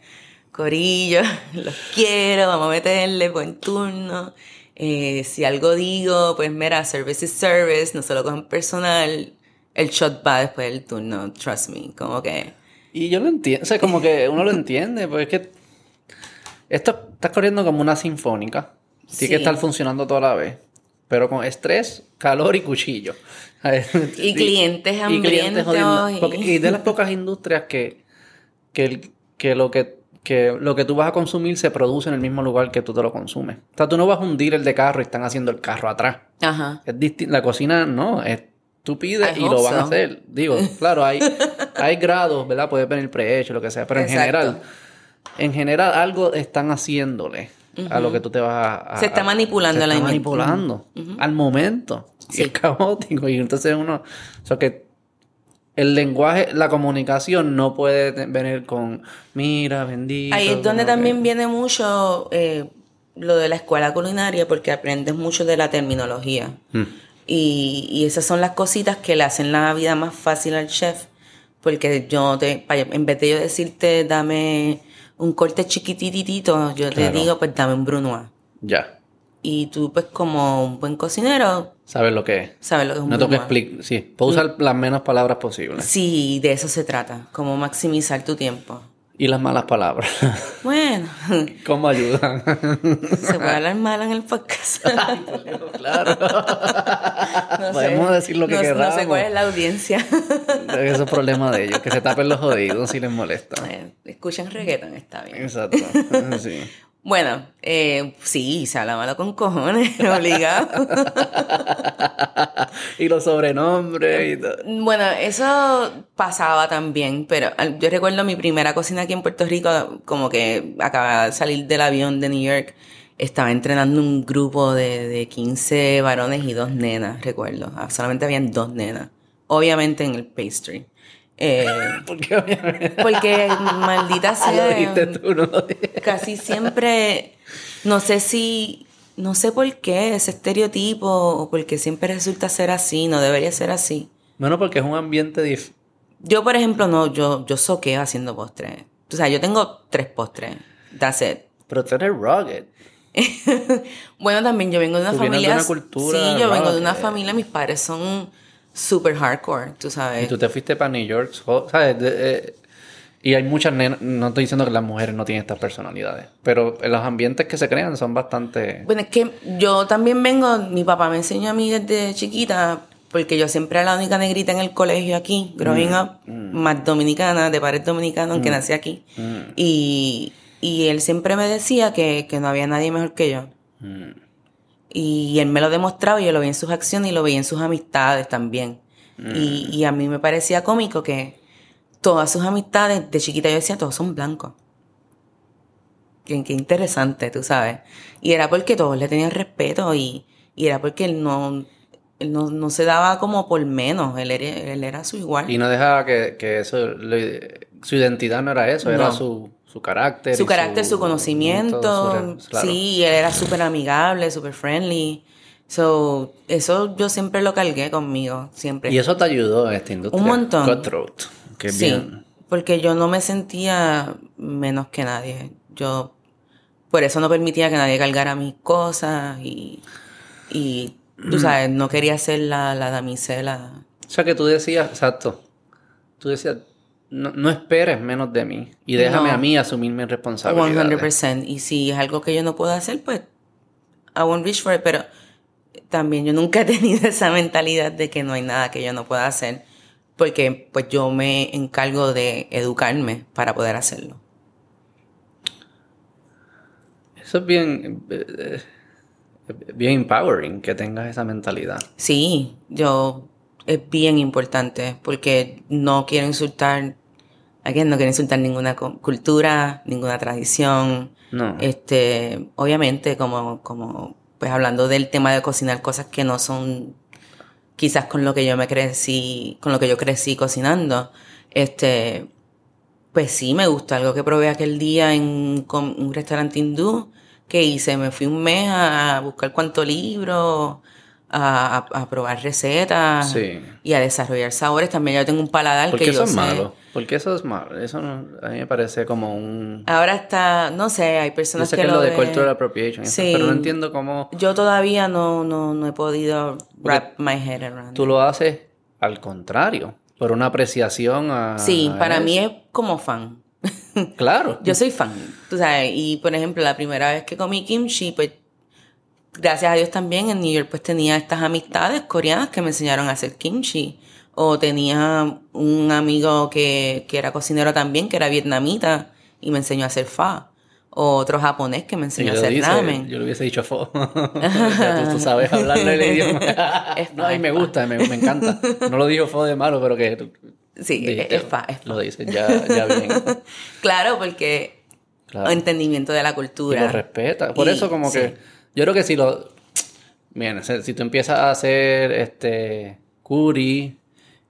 corillo, los quiero, vamos a meterle buen turno. Eh, si algo digo, pues mira, service is service, no se lo cojan personal. El shot va después del turno, trust me. Como que... Y yo lo entiendo, o sea, como que uno lo entiende, porque es que esto está corriendo como una sinfónica. Tiene Sí. que estar funcionando toda la vez. Pero con estrés, calor y cuchillo. Y clientes hambrientos y- Porque- y de las pocas industrias que, que, el- que lo que, que lo que tú vas a consumir se produce en el mismo lugar que tú te lo consumes. O sea, tú no vas a hundir el de carro y están haciendo el carro atrás. Ajá. Es la cocina no, es tú pides I y lo van a hacer. Digo, claro, hay, hay grados, ¿verdad? Puede venir prehecho, lo que sea, pero en general, en general algo están haciéndole a lo que tú te vas a... a- Se está manipulando se la está manipulando al momento. Y Sí. es caótico y entonces uno... O sea que el lenguaje, la comunicación no puede venir con, mira, bendito. Ahí es donde también que- viene mucho eh, lo de la escuela culinaria, porque aprendes mucho de la terminología. Mm. Y, y esas son las cositas que le hacen la vida más fácil al chef. Porque yo te, en vez de yo decirte dame un corte chiquititito, yo te digo pues dame un brunoise. Ya. Y tú pues como un buen cocinero Sabes lo que es. Sabes lo que es un No tengo que explicar. Sí, puedo usar las menos palabras posibles. Sí, de eso se trata, como maximizar tu tiempo. Y las malas palabras. Bueno, ¿Cómo ayudan? se puede hablar mal en el podcast. claro. No Podemos sé. decir lo que no, queramos. No sé cuál es la audiencia. Eso es problema de ellos, que se tapen los oídos si les molesta. Eh, Escuchan reggaeton, está bien. Exacto. Sí. Bueno, eh, sí, se habla malo con cojones, obligado. y los sobrenombres y todo. Bueno, eso pasaba también, pero yo recuerdo mi primera cocina aquí en Puerto Rico, como que acababa de salir del avión de New York, estaba entrenando un grupo de, de 15 varones y dos nenas, recuerdo. Ah, Solamente habían dos nenas, obviamente en el pastry. Eh, Porque obviamente. porque maldita Ah, Lo dijiste sea, tú, no lo casi siempre, no sé si, no sé por qué ese estereotipo o porque siempre resulta ser así, no debería ser así. Bueno, porque es un ambiente dif... Yo, por ejemplo, no, yo, yo soqueo haciendo postres. O sea, yo tengo tres postres. That's it. Pero tú eres rugged. Bueno, también yo vengo de una vienes de familia. una cultura sí, yo vengo de una familia, mis padres son super hardcore, tú Y sabes. tú te fuiste para New York, ¿sabes? De- eh, y hay muchas nenas, no estoy diciendo que las mujeres no tienen estas personalidades, pero los ambientes que se crean son bastante... Bueno, es que yo también vengo, mi papá me enseñó a mí desde chiquita, porque yo siempre era la única negrita en el colegio aquí, growing Mm, up, más dominicana, de padres dominicanos, aunque nací aquí. Mm. Y, y él siempre me decía que, que no había nadie mejor que yo. Mm. Y él me lo demostraba y yo lo veía en sus acciones y lo veía en sus amistades también. Y, y a mí me parecía cómico que todas sus amistades, de chiquita yo decía, todos son blancos. Qué, qué interesante, tú sabes. Y era porque todos le tenían respeto y, y era porque él no, él no, no se daba como por menos, él era, él era su igual. Y no dejaba que, que eso, su identidad no era eso, era su, su carácter. su carácter, su conocimiento, todo su- claro. sí, él era súper amigable, súper friendly. So, eso yo siempre lo cargué conmigo, siempre. Y eso te ayudó en esta industria. Un montón. Cutthroat, que sí, bien... porque yo no me sentía menos que nadie. Yo, por eso no permitía que nadie cargara mis cosas y, y tú sabes, no quería ser la, la damisela. O sea, que tú decías, exacto, tú decías, no, no esperes menos de mí y déjame No. a mí asumir mis responsabilidades. 100%. Y si es algo que yo no puedo hacer, pues I won't reach for it. Pero también yo nunca he tenido esa mentalidad de que no hay nada que yo no pueda hacer. Porque pues yo me encargo de educarme para poder hacerlo. Eso es bien, bien empowering que tengas esa mentalidad. Sí, yo es bien importante porque no quiero insultar, aquí no quiero insultar ninguna cu- cultura, ninguna tradición. No. Este, obviamente, como, como, pues hablando del tema de cocinar cosas que no son quizás con lo que yo me crecí, con lo que yo crecí cocinando, este, pues sí me gusta algo que probé aquel día en un restaurante hindú que hice, me fui un mes a buscar cuánto libro, a, a- probar recetas Sí. y a desarrollar sabores. También yo tengo un paladar ¿Por que qué yo eso es sé. malo? Porque eso es malo. Eso no- a mí me parece como un... Ahora está, no sé, hay Yo personas sé que, que lo de ven- cultural appropriation, eso, Sí. pero no entiendo cómo Yo todavía no, no, no he podido wrap my head around. tú lo haces al contrario, por una apreciación a... Sí, a para eso. mí es como fan. Claro. Yo soy fan, tú sabes, y por ejemplo, la primera vez que comí kimchi, pues gracias a Dios también en New York pues tenía estas amistades coreanas que me enseñaron a hacer kimchi. O tenía un amigo que, que era cocinero también, que era vietnamita, y me enseñó a hacer pho. O otro japonés que me enseñó a hacer dice, ramen. yo le hubiese dicho fo. Ya tú, tú sabes hablarle el idioma. Es no, y fa, me gusta, me, me encanta. No lo dijo fo de malo, pero que Sí, dijiste, es fa, es fa. Lo dices ya, ya bien. Claro, porque Claro. entendimiento de la Y cultura. lo respeta. Por Y- eso como sí. que... Yo creo que si lo... Bien, si tú empiezas a hacer este curry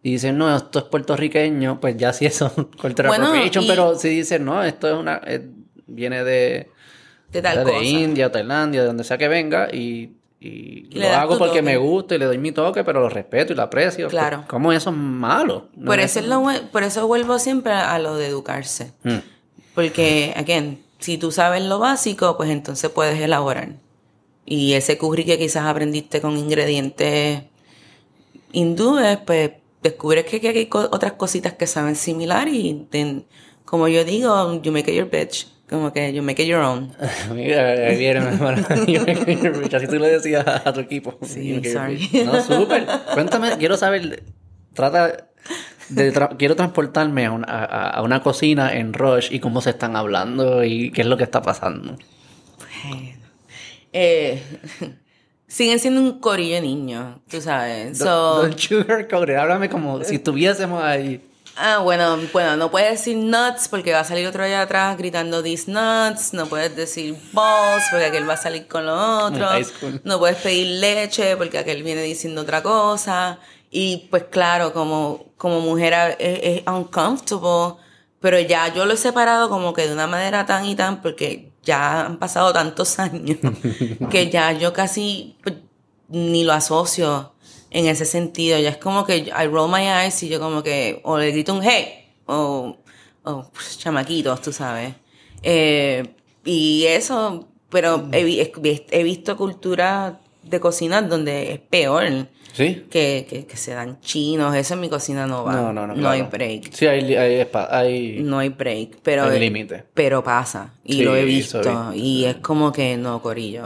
y dices, no, esto es puertorriqueño, pues ya sí eso cultural Bueno, appropriation, y- pero si dices, no, esto es una... es- viene de... de tal de cosa. India, Tailandia, de donde sea que venga, y, y Y le lo hago porque toque. me gusta y le doy mi toque, pero lo respeto y lo aprecio. Claro. Pues, ¿Cómo eso es malo? No Por es- eso, es lo por eso vuelvo siempre a lo de educarse. Mm. Porque, again, si tú sabes lo básico, pues entonces puedes elaborar. Y ese curry que quizás aprendiste con ingredientes hindúes, pues descubres que, que hay co- otras cositas que saben similar y como yo digo, you make it your bitch. Como que you make it your own. Mira, hermano. Así tú le decías a tu equipo. Sí, sorry. No, súper. Cuéntame, quiero saber. Trata de. tra- quiero transportarme a una, a, a una cocina en Rush y cómo se están hablando y qué es lo que está pasando. Eh, siguen siendo un corillo de niños, tú sabes. So, Don't sugarcoat it. Háblame como si estuviésemos ahí. Ah, bueno, bueno, no puedes decir nuts porque va a salir otro allá atrás gritando these nuts. No puedes decir balls porque aquel va a salir con lo otro. No puedes pedir leche porque aquel viene diciendo otra cosa. Y pues claro, como, como mujer es, es uncomfortable, pero ya yo lo he separado como que de una manera tan y tan porque ya han pasado tantos años que ya yo casi pues, ni lo asocio en ese sentido. Ya es como que I roll my eyes y yo como que o le grito un hey o, pues, chamaquitos, tú sabes. Eh, y eso, pero he visto culturas de cocina donde es peor. ¿Sí? Que, que, que se dan chinos, eso en mi cocina no va. No, no, no. No hay claro. break. Sí, hay, hay, hay, No hay break. Pero, hay límite. pero pasa. Y Sí, lo he visto. Y es como que no, Corillo.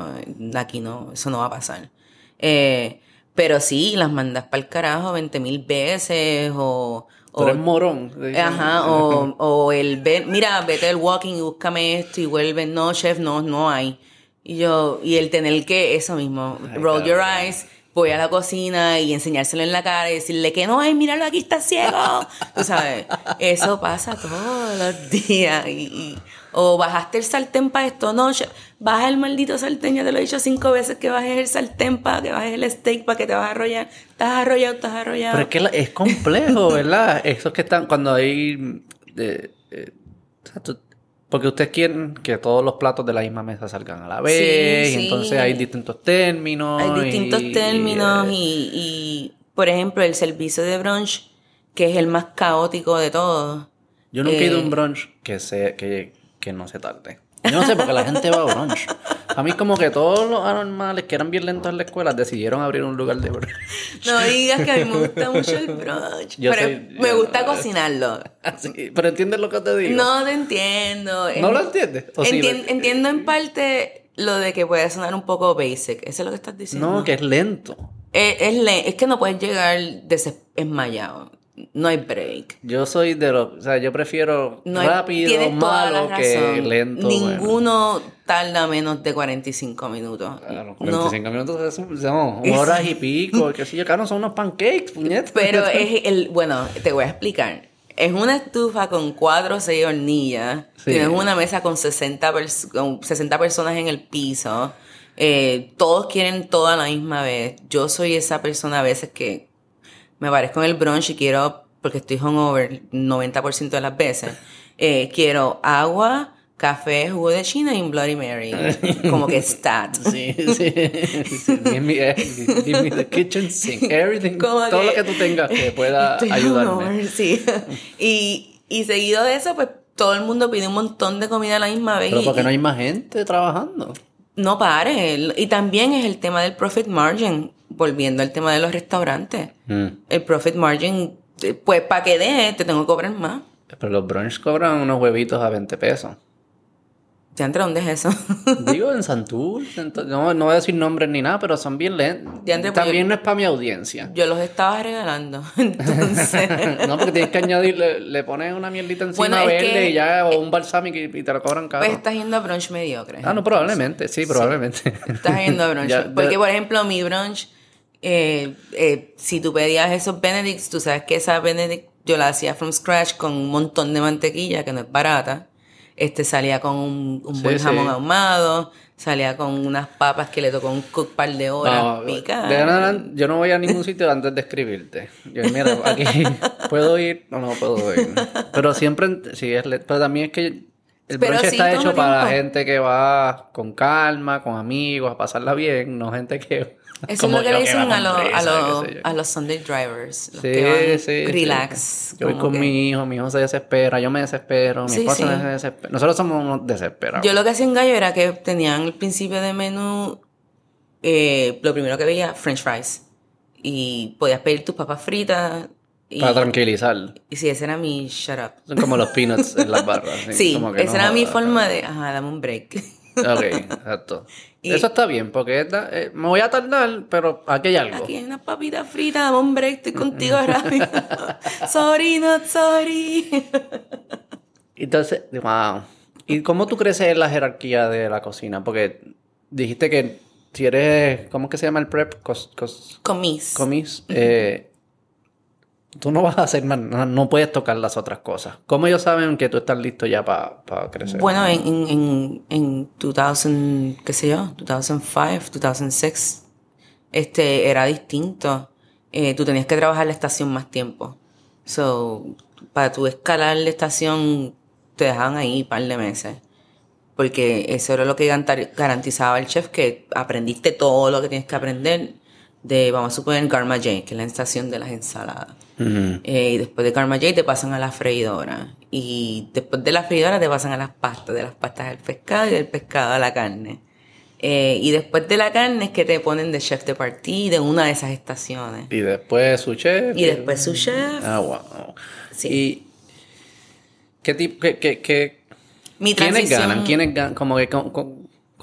Aquí no, eso no va a pasar. Eh, pero sí, las mandas para el carajo 20 mil veces. O, o- eres morón. Ajá, o, o el ven, mira, vete al walking y búscame esto y vuelve, no, chef, no, no hay. Y yo, y el tener que, eso mismo, Ay, roll your eyes, voy a la cocina y enseñárselo en la cara y decirle que no hay, míralo, aquí está ciego. Tú sabes, eso pasa todos los días. Y, o bajaste el sartén para esto, no, baja el maldito sartén, ya te lo he dicho cinco veces que bajes el sartén para que bajes el steak para que te vas a arrollar. Estás arrollado, estás arrollado. Pero es que es complejo, ¿verdad? Esos que están cuando hay... eh, eh, porque ustedes quieren que todos los platos de la misma mesa salgan a la vez, Sí, y sí. entonces hay distintos términos. Hay distintos y- términos eh, y, y, por ejemplo, el servicio de brunch, que es el más caótico de todos. Yo nunca he ido a eh, un brunch que, se, que, que no se tarde. Yo no sé, porque la gente va a brunch. A mí como que todos los anormales que eran bien lentos en la escuela decidieron abrir un lugar de brunch. No digas que a mí me gusta mucho el brunch. Yo pero soy- me yo- gusta cocinarlo. Así, pero entiendes lo que te digo. No te entiendo. ¿No lo entiendes? Entiendo en parte lo de que puede sonar un poco basic. ¿Eso es lo que estás diciendo? No, que es lento. Es, es, le- es que no puedes llegar desmayado. No hay break. Yo soy de los, o sea, yo prefiero No hay- rápido, malo que lento. bueno. Ninguno tarda menos de 45 minutos. Claro, No, 45 minutos son, horas y pico, que si yo, claro, son unos pancakes, puñetas. pero es el, bueno, te voy a explicar. Es una estufa con cuatro o seis hornillas. Sí. Tienes una mesa con 60, pers- con 60 personas en el piso. Eh, todos quieren todo a la misma vez. Yo soy esa persona a veces que me parezco en el brunch y quiero, porque estoy hungover 90% de las veces, eh, quiero agua, café, jugo de China y un Bloody Mary. Como que stat. Sí, sí, sí. Give me, eh, give me the kitchen sink, everything, Como todo lo que tú tengas que pueda ayudarme. sí. y, y seguido de eso, pues todo el mundo pide un montón de comida a la misma vez. Pero y- porque no hay más gente trabajando. No pares. Y también es el tema del profit margin, volviendo al tema de los restaurantes. Mm. El profit margin, eh, pues para que dé, te tengo que cobrar más. Pero los brunch cobran unos huevitos a 20 pesos. ¿Ya entre dónde es eso? Digo, en Santur, en to- no, no voy a decir nombres ni nada, pero son bien lentos. Diantre, pues También no es para mi audiencia. Yo los estaba regalando. Entonces. no, porque tienes que añadirle, le pones una mierdita encima Bueno, verde que- y ya, o un balsámico y, y te lo cobran caro. Pues estás yendo a brunch mediocre. ah, no, probablemente, sí, probablemente. Estás yendo a brunch. Ya, Porque, por ejemplo, mi brunch, eh, eh, si tú pedías esos Benedicts, tú sabes que esa Benedict yo la hacía from scratch con un montón de mantequilla, que no es barata. Este salía con un, un Sí, buen sí. jamón ahumado, salía con unas papas que le tocó un cook par de horas No, picadas. de yo no voy a ningún sitio antes de escribirte. Yo, mira, aquí puedo ir o no puedo ir. Pero siempre, sí, es pero también es que el Pero brunch sí está hecho para tiempo. gente que va con calma, con amigos, a pasarla bien, no gente que... Eso es lo que le dicen a, los a, los a los Sunday drivers. Los Sí, que sí, relax. Yo voy con que- mi hijo, mi hijo se desespera, yo me desespero, mi sí. se desespera. Nosotros somos unos desesperados. Yo lo que hacía en Gallo era que tenían el principio de menú eh, lo primero que veía, French fries. Y podías pedir tus papas fritas. Y, Para tranquilizar. y sí, ese era mi shut up. Son como los peanuts en las barras. Sí, como que esa no era mi forma de, ajá, dame un break. Ok, exacto. Y- Eso está bien, porque esta- eh, me voy a tardar, pero aquí hay algo. Aquí hay unas papitas fritas, dame un break, estoy contigo rápido. sorry, not sorry. Entonces, wow. ¿Y cómo tú creces en la jerarquía de la cocina? Porque dijiste que si eres, ¿cómo es que se llama el prep? Cos, cos- Comis. comis. eh, tú no vas a hacer más, no, puedes tocar las otras cosas. ¿Cómo ellos saben que tú estás listo ya para crecer? Bueno, en, en, en, en 2000, qué sé yo, 2005, 2006, este, era distinto. Eh, tú tenías que trabajar la estación más tiempo. So, para tú escalar la estación, te dejaban ahí un par de meses. Porque eso era lo que garantizaba el chef, que aprendiste todo lo que tienes que aprender de, vamos a suponer, Garma J, que es la estación de las ensaladas. Eh, y después de Karma J te pasan a la freidora. Y después de la freidora te pasan a las pastas, de las pastas al pescado y del pescado a la carne. Eh, y después de la carne es que te ponen de chef de partie de una de esas estaciones. Y después su chef. Y después su chef. Ah, wow. Sí. ¿Y qué tipo, qué, qué, qué- Mi ¿Quiénes ganan? ¿Quiénes ganan? Como que,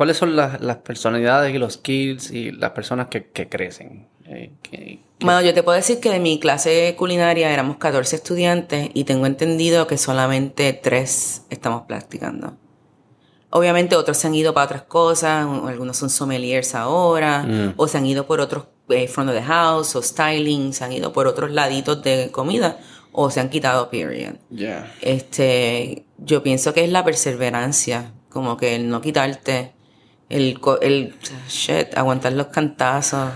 ¿Cuáles son las, las personalidades y los skills y las personas que, que crecen? Eh, que- Bueno, yo te puedo decir que de mi clase culinaria éramos 14 estudiantes y tengo entendido que solamente 3 estamos practicando. Obviamente otros se han ido para otras cosas, algunos son sommeliers ahora, Mm. o se han ido por otros eh, front of the house, o styling, se han ido por otros laditos de comida, o se han quitado period. Ya. Este, yo pienso que es la perseverancia, como que el no quitarte, el, el shit, aguantar los cantazos,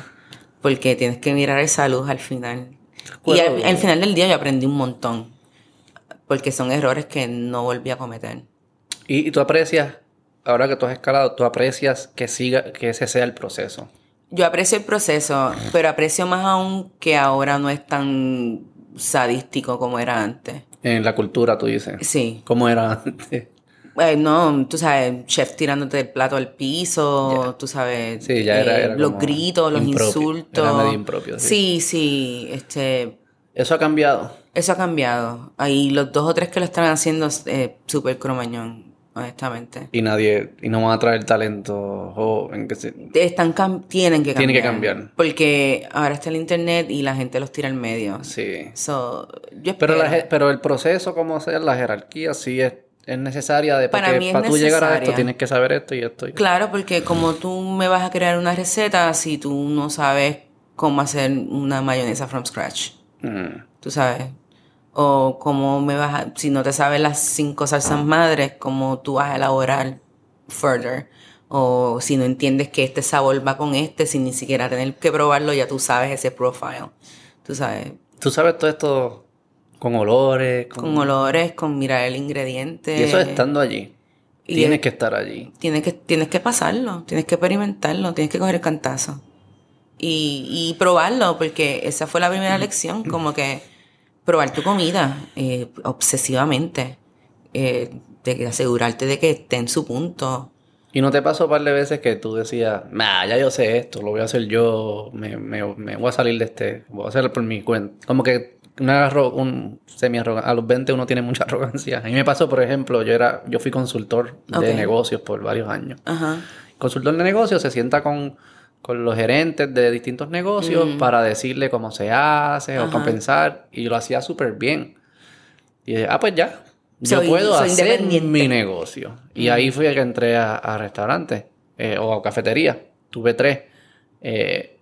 porque tienes que mirar esa luz al final. Y al, al final del día yo aprendí un montón, porque son errores que no volví a cometer. Y, y tú aprecias, ahora que tú has escalado, tú aprecias que siga, que ese sea el proceso. Yo aprecio el proceso, pero aprecio más aún que ahora no es tan sadístico como era antes. En la cultura, tú dices. Sí. ¿Cómo era antes? Eh, no, tú sabes, chef tirándote el plato al piso, tú sabes, Sí, ya era- eh, era los gritos, los impropio, insultos. era medio impropio, sí. sí, sí, este, Eso ha cambiado. eso ha cambiado. Ahí los dos o tres que lo están haciendo eh, súper cromañón, honestamente. Y nadie, y no van a traer talento joven que se... Están cam- tienen que cambiar. Tiene que cambiar. Porque ahora está el internet y la gente los tira al medio. Sí. So, yo Pero, la espero. pero el proceso, como sea, la jerarquía, sí es, es necesaria. De, Para mí es para tú llegar a esto tienes que saber esto y esto. y- Claro, porque como tú me vas a crear una receta si tú no sabes cómo hacer una mayonesa from scratch, Mm. tú sabes. O cómo me vas a, si no te sabes las cinco salsas madres, cómo tú vas a elaborar further. O si no entiendes que este sabor va con este, sin ni siquiera tener que probarlo, ya tú sabes ese profile. Tú sabes, Tú sabes todo esto con olores, con... con olores, con mirar el ingrediente. Y eso estando allí. y Tienes es- que estar allí. Tienes que, tienes que pasarlo, tienes que experimentarlo, tienes que coger el cantazo. Y, y probarlo, porque esa fue la primera lección, como que probar tu comida eh, obsesivamente, eh, de asegurarte de que esté en su punto. Y no te pasó un par de veces que tú decías, nah, ya yo sé esto, lo voy a hacer yo, me, me, me voy a salir de este, voy a hacerlo por mi cuenta. Como que una un semi. A los 20 uno tiene mucha arrogancia. A mí me pasó, por ejemplo, yo era, yo fui consultor de negocios por varios años. Ajá. Consultor de negocios se sienta con, con los gerentes de distintos negocios Mm. para decirle cómo se hace o Ajá. compensar. Y yo lo hacía súper bien. Y dije, ah, pues ya. Yo Soy- puedo soy hacer mi negocio. Y ahí fui que entré a, a restaurantes eh, o a cafetería. Tuve tres. Eh,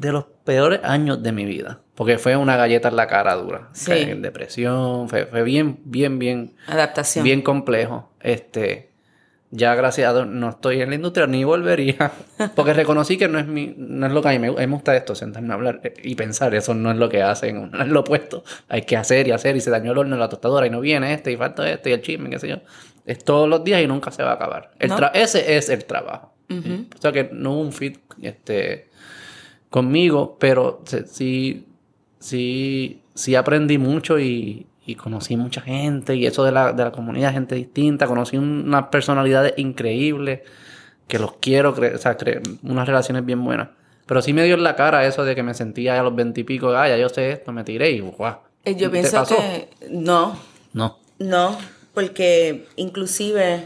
de los peores años de mi vida. Porque fue una galleta en la cara dura. Sí. Caí en depresión. Fue, fue bien, bien, bien Adaptación. bien complejo. Este, ya gracias a Dios no estoy en la industria ni volvería, porque reconocí que no es mi, no es lo que a mí me, me gusta esto, sentarme a hablar eh, y pensar, eso no es lo que hacen, no es lo opuesto, hay que hacer y hacer y se dañó el horno, la tostadora y no viene este y falta este y el chisme, qué sé yo. Es todos los días y nunca se va a acabar. El No. ese es el trabajo. Ujú. O sea que no hubo un fit este, conmigo, pero sí, sí, sí aprendí mucho y, y conocí mucha gente y eso de la, de la comunidad, gente distinta, conocí unas personalidades increíbles, que los quiero, cre- o sea, unas relaciones bien buenas. Pero sí me dio en la cara eso de que me sentía a los veintipico, ah, ya yo sé esto, me tiré y guau. Eh, Yo ¿Te pienso pasó? que no, No. no, porque inclusive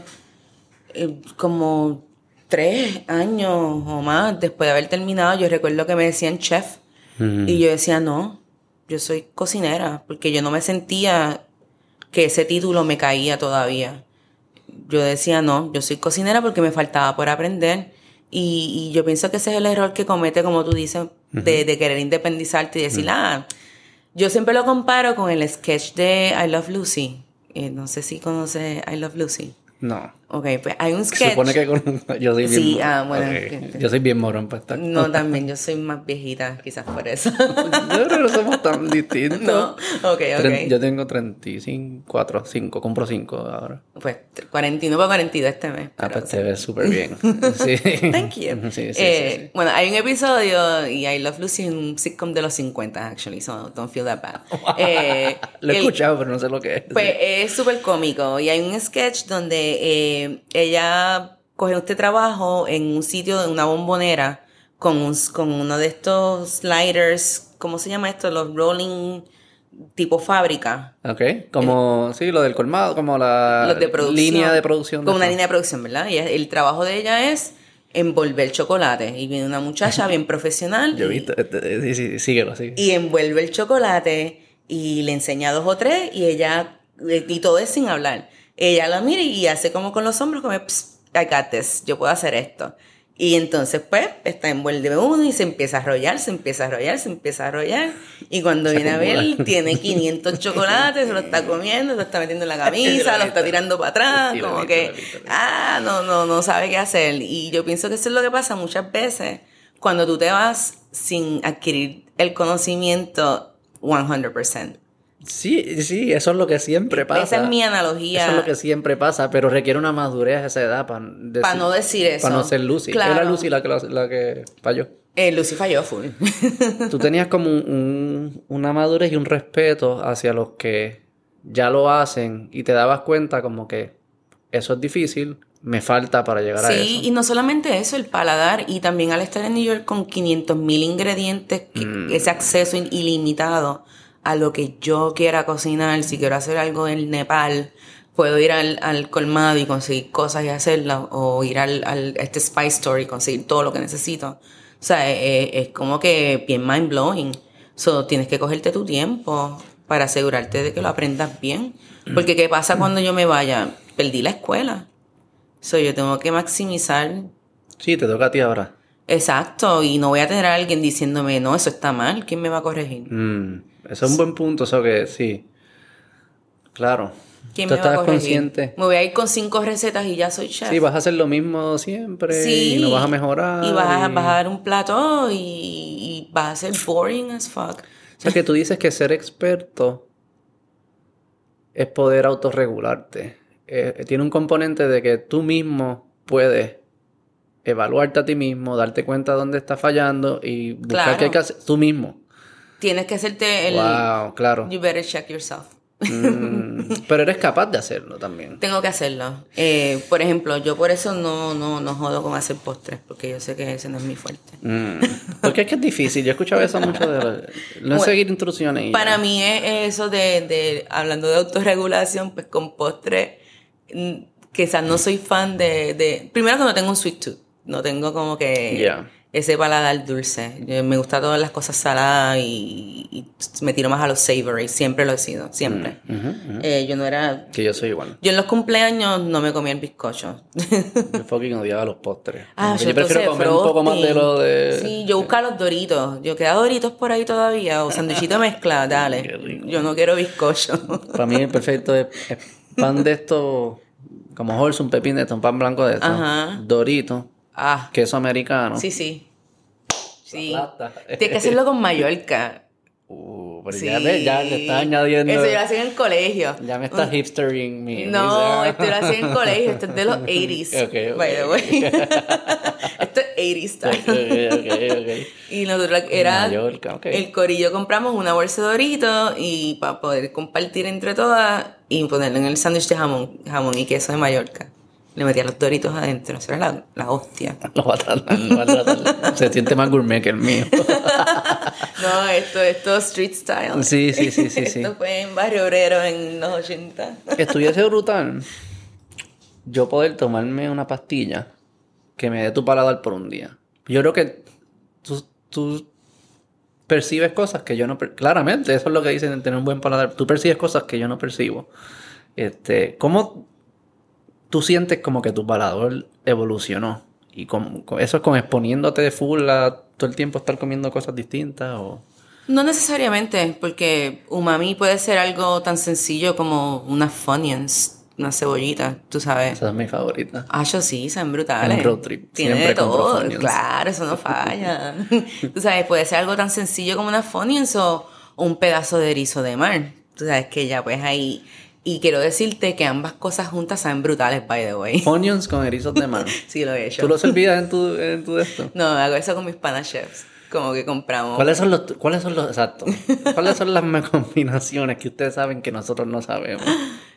eh, como tres años o más después de haber terminado, yo recuerdo que me decían chef y yo decía no, yo soy cocinera, porque yo no me sentía que ese título me caía todavía. Yo decía no, yo soy cocinera porque me faltaba por aprender. Y, y yo pienso que ese es el error que comete, como tú dices, de, de querer independizarte y decir, ah, yo siempre lo comparo con el sketch de I Love Lucy. Eh, no sé si conoces I Love Lucy. No. Ok, pues hay un Se sketch. supone que con... yo soy bien Sí, morón. ah, bueno, Ok. que- Yo soy bien morón para estar. No, también, yo soy más viejita, quizás por eso. Yo creo que no somos tan distintos. no, ok, Tre- ok. Yo tengo 35, 4, 5, compro 5 ahora. Pues 41 para 42 este mes. Ah, pues te ves súper bien. Sí. Thank you. Sí, sí, Eh, sí. Bueno, hay un episodio, y I Love Lucy, un sitcom de los 50, actually, so don't feel that bad. Eh, Lo he el- escuchado, pero no sé lo que es. Pues es súper cómico y hay un sketch donde eh, ella coge este trabajo en un sitio, en una bombonera, con, un- con uno de estos sliders, ¿cómo se llama esto? Los rolling tipo fábrica. Ok, como, sí, lo del colmado, como la de línea de producción. Como de una línea de producción, ¿verdad? Y el trabajo de ella es envolver chocolate. Y viene una muchacha bien profesional. Yo he visto, este, sí, sí, síguelo, sigue. y envuelve el chocolate y le enseña dos o tres y ella, y todo es sin hablar. Ella la mira y hace como con los hombros, como, "Psst, I got this, yo puedo hacer esto. Y entonces, pues, está envuelve uno y se empieza a arrollar, se empieza a arrollar, se empieza a arrollar. Y cuando Se viene a ver, acumula. tiene 500 chocolates, se lo está comiendo, se lo está metiendo en la camisa, lo está tirando para atrás, lo como que, lo lo ah, no, no, no sabe qué hacer. Y yo pienso que eso es lo que pasa muchas veces cuando tú te vas sin adquirir el conocimiento 100%. Sí, sí, eso es lo que siempre pasa. Esa es mi analogía. Eso es lo que siempre pasa, pero requiere una madurez a esa edad para no decir eso. Para no ser Lucy. Claro. Era Lucy la que, la que falló. Eh, Lucy falló full. Tú tenías como un- un- una madurez y un respeto hacia los que ya lo hacen y te dabas cuenta como que eso es difícil, me falta para llegar a Sí, eso. y no solamente eso, el paladar, y también al estar en New York con 500 mil ingredientes, que- Mm. ese acceso ilimitado a lo que yo quiera cocinar, si quiero hacer algo en Nepal, puedo ir al, al colmado y conseguir cosas y hacerlas, o ir al, al- a este Spice Store y conseguir todo lo que necesito. O sea, es, es como que bien mind blowing. So, tienes que cogerte tu tiempo para asegurarte de que lo aprendas bien. Porque ¿qué pasa cuando yo me vaya? Perdí la escuela. So, yo tengo que maximizar. Sí, te toca a ti ahora. Exacto. Y no voy a tener a alguien diciéndome, no, eso está mal. ¿Quién me va a corregir? Mm, eso es un buen punto, eso que sí. Claro. ¿Quién Tú me va a consciente. Me voy a ir con cinco recetas y ya soy chef. Sí, vas a hacer lo mismo siempre y no vas a mejorar. Y vas a, y- vas a dar un plato y, y vas a ser boring as fuck. O sea, que tú dices que ser experto es poder autorregularte. Eh, tiene un componente de que tú mismo puedes evaluarte a ti mismo, darte cuenta dónde estás fallando y buscar Claro. qué hay que hacer tú mismo. Tienes que hacerte el... Wow, claro. You better check yourself. Mm, pero eres capaz de hacerlo también. Tengo que hacerlo. Eh, por ejemplo, yo por eso no, no, no jodo con hacer postres, porque yo sé que ese no es mi fuerte. Mm, Porque es que es difícil. Yo he escuchado eso mucho de no Bueno, seguir instrucciones. Para ya. mí es eso de, de hablando de autorregulación, pues con postre, mm, quizás no soy fan de, de... Primero que no tengo un sweet tooth, no tengo como que Ya. Ese paladar dulce. Yo- me gusta todas las cosas saladas y, y me tiro más a los savory, siempre lo he sido, siempre. Ujú. Eh, yo no era... Que yo soy igual. Yo en los cumpleaños no me comía el bizcocho. Yo fucking odiaba los postres. Ah, yo prefiero comer un poco más de lo de. Sí, yo buscaba los doritos. Yo queda doritos por ahí todavía. O sanduichito mezcla, Qué dale. rico. Yo no quiero bizcocho. Para mí el perfecto es, es pan de esto, como Holz, un pepín de esto, un pan blanco de esto, Ajá. dorito, Ah, queso americano. sí, sí. Sí. Tienes que hacerlo con Mallorca. Uh, pero Sí. ya, ves, ya le estás añadiendo. Eso yo lo hacía en el colegio. Ya me estás hipstering mi. No, esto lo hacía en el colegio. Esto es de los 80s. Ok, ok. By the way. esto es 80s style. Ok, ok, ok. Y nosotros era Mallorca, ok. el corillo compramos una bolsa de Doritos y para poder compartir entre todas y ponerlo en el sándwich de jamón, jamón y queso de Mallorca. Le metía los doritos adentro. Eso era la, la hostia. Lo va a tratar, lo va a tratar. Se siente más gourmet que el mío. No, esto es todo street style. Sí, sí, sí, sí, sí. Esto fue en Barrio Obrero en los 80. Estuviese brutal yo poder tomarme una pastilla que me dé tu paladar por un día. Yo creo que tú, tú percibes cosas que yo no... Claramente, eso es lo que dicen en tener un buen paladar. Tú percibes cosas que yo no percibo. Este, ¿Cómo tú sientes como que tu paladar evolucionó? Y como, eso es como exponiéndote de full a todo el tiempo estar comiendo cosas distintas o... No necesariamente, porque umami puede ser algo tan sencillo como unas Funyuns, una cebollita, tú sabes. Esa es mi favorita. Ah, yo sí, son brutales. En un road trip, Tiene de todo. Claro, eso no falla. Tú sabes, puede ser algo tan sencillo como una Funyuns o un pedazo de erizo de mar. Tú sabes que ya pues ahí... Y quiero decirte que ambas cosas juntas saben brutales, by the way. Onions con erizos de mar. Sí, lo he hecho. ¿Tú lo servías en tu, en tu de esto? No, hago eso con mis pana chefs. Como que compramos... ¿Cuáles son los, cuáles son los, exacto, cuáles son las combinaciones que ustedes saben que nosotros no sabemos?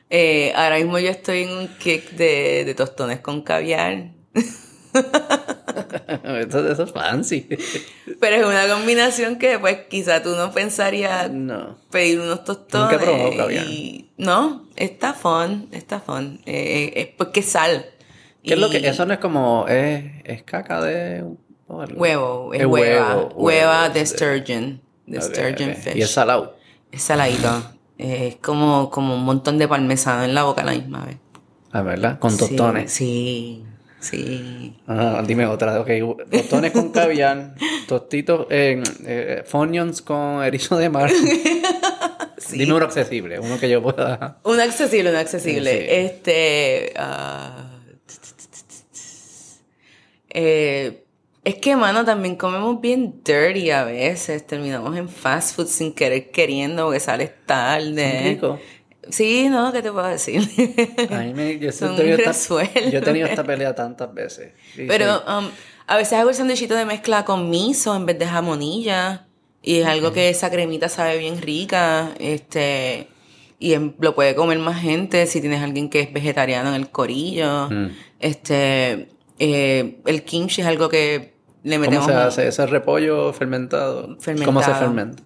Eh, ahora mismo yo estoy en un kick de, de tostones con caviar. eso, eso es fancy. Pero es una combinación que pues quizá tú no pensarías No. pedir unos tostones. Nunca y- No, está fun, está fun. Eh, es porque es sal. ¿Qué es lo que, eso no es como, es, es caca de? Huevo, es Es hueva. huevo, Hueva huevo, de sturgeon. De sturgeon fish. Y es salado. Es saladito. Eh, es como, como un montón de parmesano en la boca a la misma vez. Ah, ¿verdad? Con tostones. Sí, sí. Ah, dime otra. Ok, tostones con caviar, tostitos, eh, eh, Funyuns con erizo de mar. Dime uno accesible, uno que yo pueda... Un accesible, un accesible. Sí. Este. eh, es que, mano, también comemos bien dirty a veces. Terminamos en fast food sin querer queriendo porque sales tarde. Rico. Sí, no, ¿qué te puedo decir? A mí me, yo, Son esta- yo he tenido esta pelea tantas veces. Pero sí. um, a veces hago el sandwichito de mezcla con miso en vez de jamonilla. Y es algo que esa cremita sabe bien rica. Este. Y em- lo puede comer más gente si tienes alguien que es vegetariano en el corillo. Mm. Este. eh, el kimchi es algo que le ¿Cómo metemos. se un- hace? ¿Ese repollo fermentado? Fermentado. ¿Cómo se fermenta?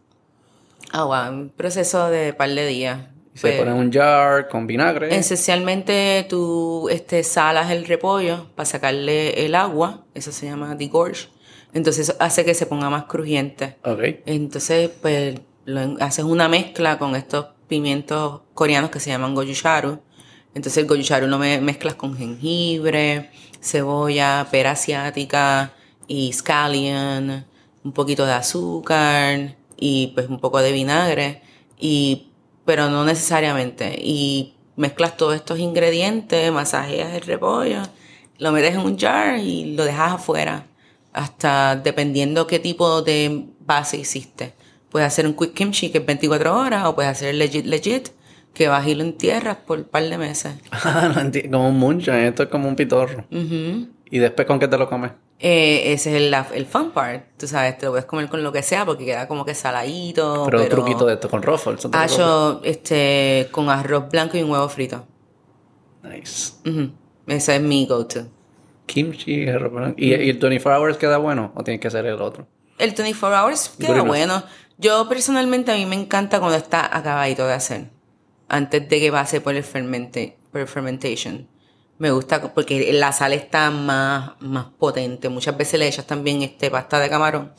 Ah, wow, un proceso de par de días. Se Pues, pone en un jar con vinagre. Esencialmente tú este, salas el repollo para sacarle el agua, eso se llama degorge. Entonces eso hace que se ponga más crujiente. Ok. Entonces, pues lo haces una mezcla con estos pimientos coreanos que se llaman gochujang. Entonces el gochujang lo me- mezclas con jengibre, cebolla, pera asiática y scallion, un poquito de azúcar y pues un poco de vinagre y pero no necesariamente y mezclas todos estos ingredientes, masajeas el repollo, lo metes en un jar y lo dejas afuera hasta dependiendo qué tipo de base hiciste. Puedes hacer un quick kimchi que es 24 horas o puedes hacer el legit legit que vas y lo entierras por un par de meses. Como un moonshine, esto es como un pitorro. Ujú. ¿Y después con qué te lo comes? Eh, ese es el, el fun part, tú sabes, te lo puedes comer con lo que sea porque queda como que saladito. pero, Pero, un truquito de esto con ruffles. ¿eso te lo Hacho, este, con arroz blanco y un huevo frito. Nice. Ujú. Ese es mi go-to. Kimchi, arroz blanco. ¿Y, ¿Y el 24 hours queda bueno o tiene que ser el otro? El 24 hours queda Good enough. bueno. Yo personalmente a mí me encanta cuando está acabadito de hacer. Antes de que pase por el fermente, por el fermentation. Me gusta porque la sal está más, más potente. Muchas veces le echas también este pasta de camarón.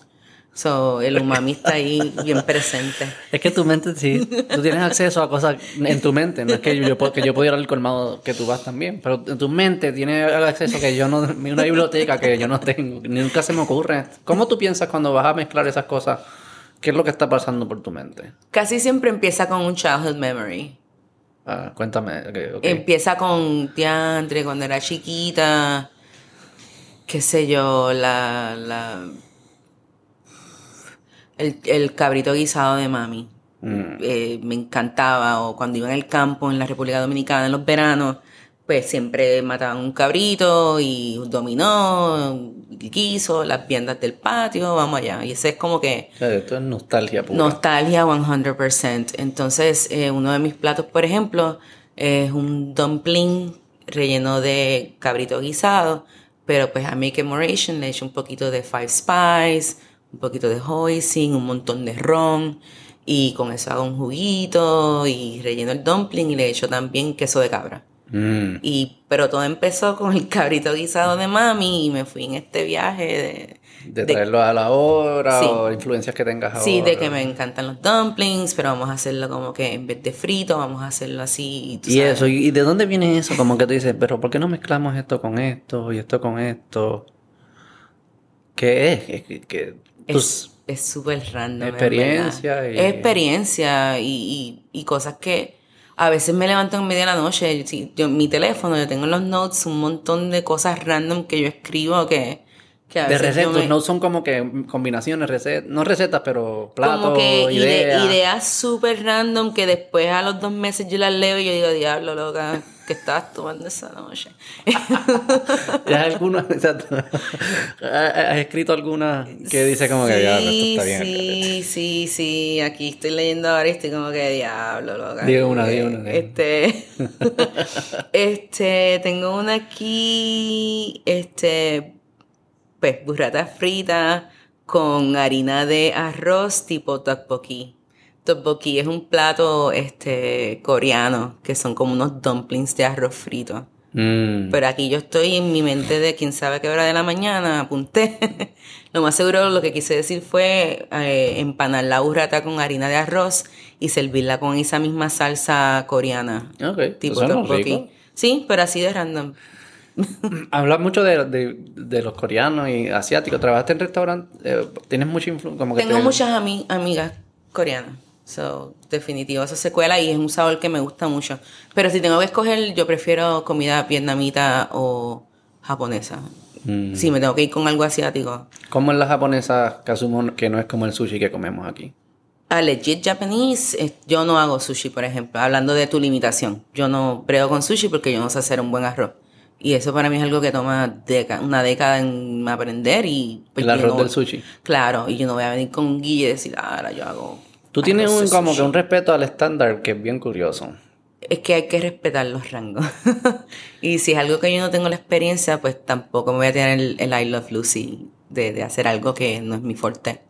So, el umami está ahí bien presente. Es que tu mente, sí, tú tienes acceso a cosas en tu mente. No es que yo, que yo puedo ir al colmado que tú vas también, pero en tu mente tienes acceso que yo no, una biblioteca que yo no tengo, nunca se me ocurre. ¿Cómo tú piensas cuando vas a mezclar esas cosas? ¿Qué es lo que está pasando por tu mente? Casi siempre empieza con un childhood memory. Ah, cuéntame. ok, ok. Empieza con diantre, cuando era chiquita, qué sé yo, la, la el, el cabrito guisado de mami. Mm. Eh, me encantaba, o cuando iba en el campo en la República Dominicana en los veranos, pues siempre mataban un cabrito y un dominó, guiso, las viandas del patio, vamos allá. Y ese es como que esto es nostalgia pura. Nostalgia 100%. Entonces, eh, uno de mis platos, por ejemplo, es un dumpling relleno de cabrito guisado, pero pues a Make Moration le echo un poquito de Five Spice, un poquito de hoisin, un montón de ron y con eso hago un juguito y relleno el dumpling y le echo también queso de cabra. Mm. Y, pero todo empezó con el cabrito guisado de mami y me fui en este viaje de... De traerlo a la hora Sí. o influencias que tengas ahora. Sí, de que me encantan los dumplings, pero vamos a hacerlo como que en vez de frito, vamos a hacerlo así. Y eso, ¿y de dónde viene eso? Como que tú dices, pero ¿por qué no mezclamos esto con esto y esto con esto? ¿Qué es? Que tus- Es súper random. en Experiencia y- Es experiencia y, y, y cosas que a veces me levanto en media de la noche. Yo, mi teléfono, yo tengo en los notes un montón de cosas random que yo escribo que, que a de veces recetas, me- no son como que combinaciones, recetas, no recetas, pero platos, como que ide- ideas. ideas súper random que después a los dos meses yo las leo y yo digo, diablo, loca, ¿qué estabas tomando esa noche? ¿Ya alguna, exacto. ¿Has escrito alguna que dice como que diablo, esto está bien? Sí, sí, sí. Aquí estoy leyendo ahora y estoy como que diablo, loca. Diga una, diga una. Este. este. Tengo una aquí. Este. Pues burrata frita con harina de arroz tipo tteokbokki. Tteokbokki es un plato este coreano que son como unos dumplings de arroz frito. Mm. Pero aquí yo estoy en mi mente de quién sabe qué hora de la mañana, apunté. lo más seguro lo que quise decir fue eh, empanar la burrata con harina de arroz y servirla con esa misma salsa coreana. Ok, Tipo tteokbokki. Sí, pero así de random. Hablas mucho de, de, de los coreanos y asiáticos. ¿Trabajaste en restaurantes? Eh, ¿Tienes mucha influencia? Tengo te- muchas ami- amigas coreanas. So, definitivo, esa secuela y es un sabor que me gusta mucho. Pero si tengo que escoger, yo prefiero comida vietnamita o japonesa. Mm. Si me tengo que ir con algo asiático. ¿Cómo es la japonesa que asumo que no es como el sushi que comemos aquí? A legit Japanese, yo no hago sushi, por ejemplo. Hablando de tu limitación. Yo no brego con sushi porque yo no sé hacer un buen arroz. Y eso para mí es algo que toma una década en aprender y... pues, el arroz no- del sushi. Claro, y yo no voy a venir con guille y decir, "Ah, ahora yo hago... Tú tienes arroz un, como sushi". que un respeto al estándar que es bien curioso. Es que hay que respetar los rangos. y si es algo que yo no tengo la experiencia, pues tampoco me voy a tener el, el I Love Lucy de, de hacer algo que no es mi fuerte.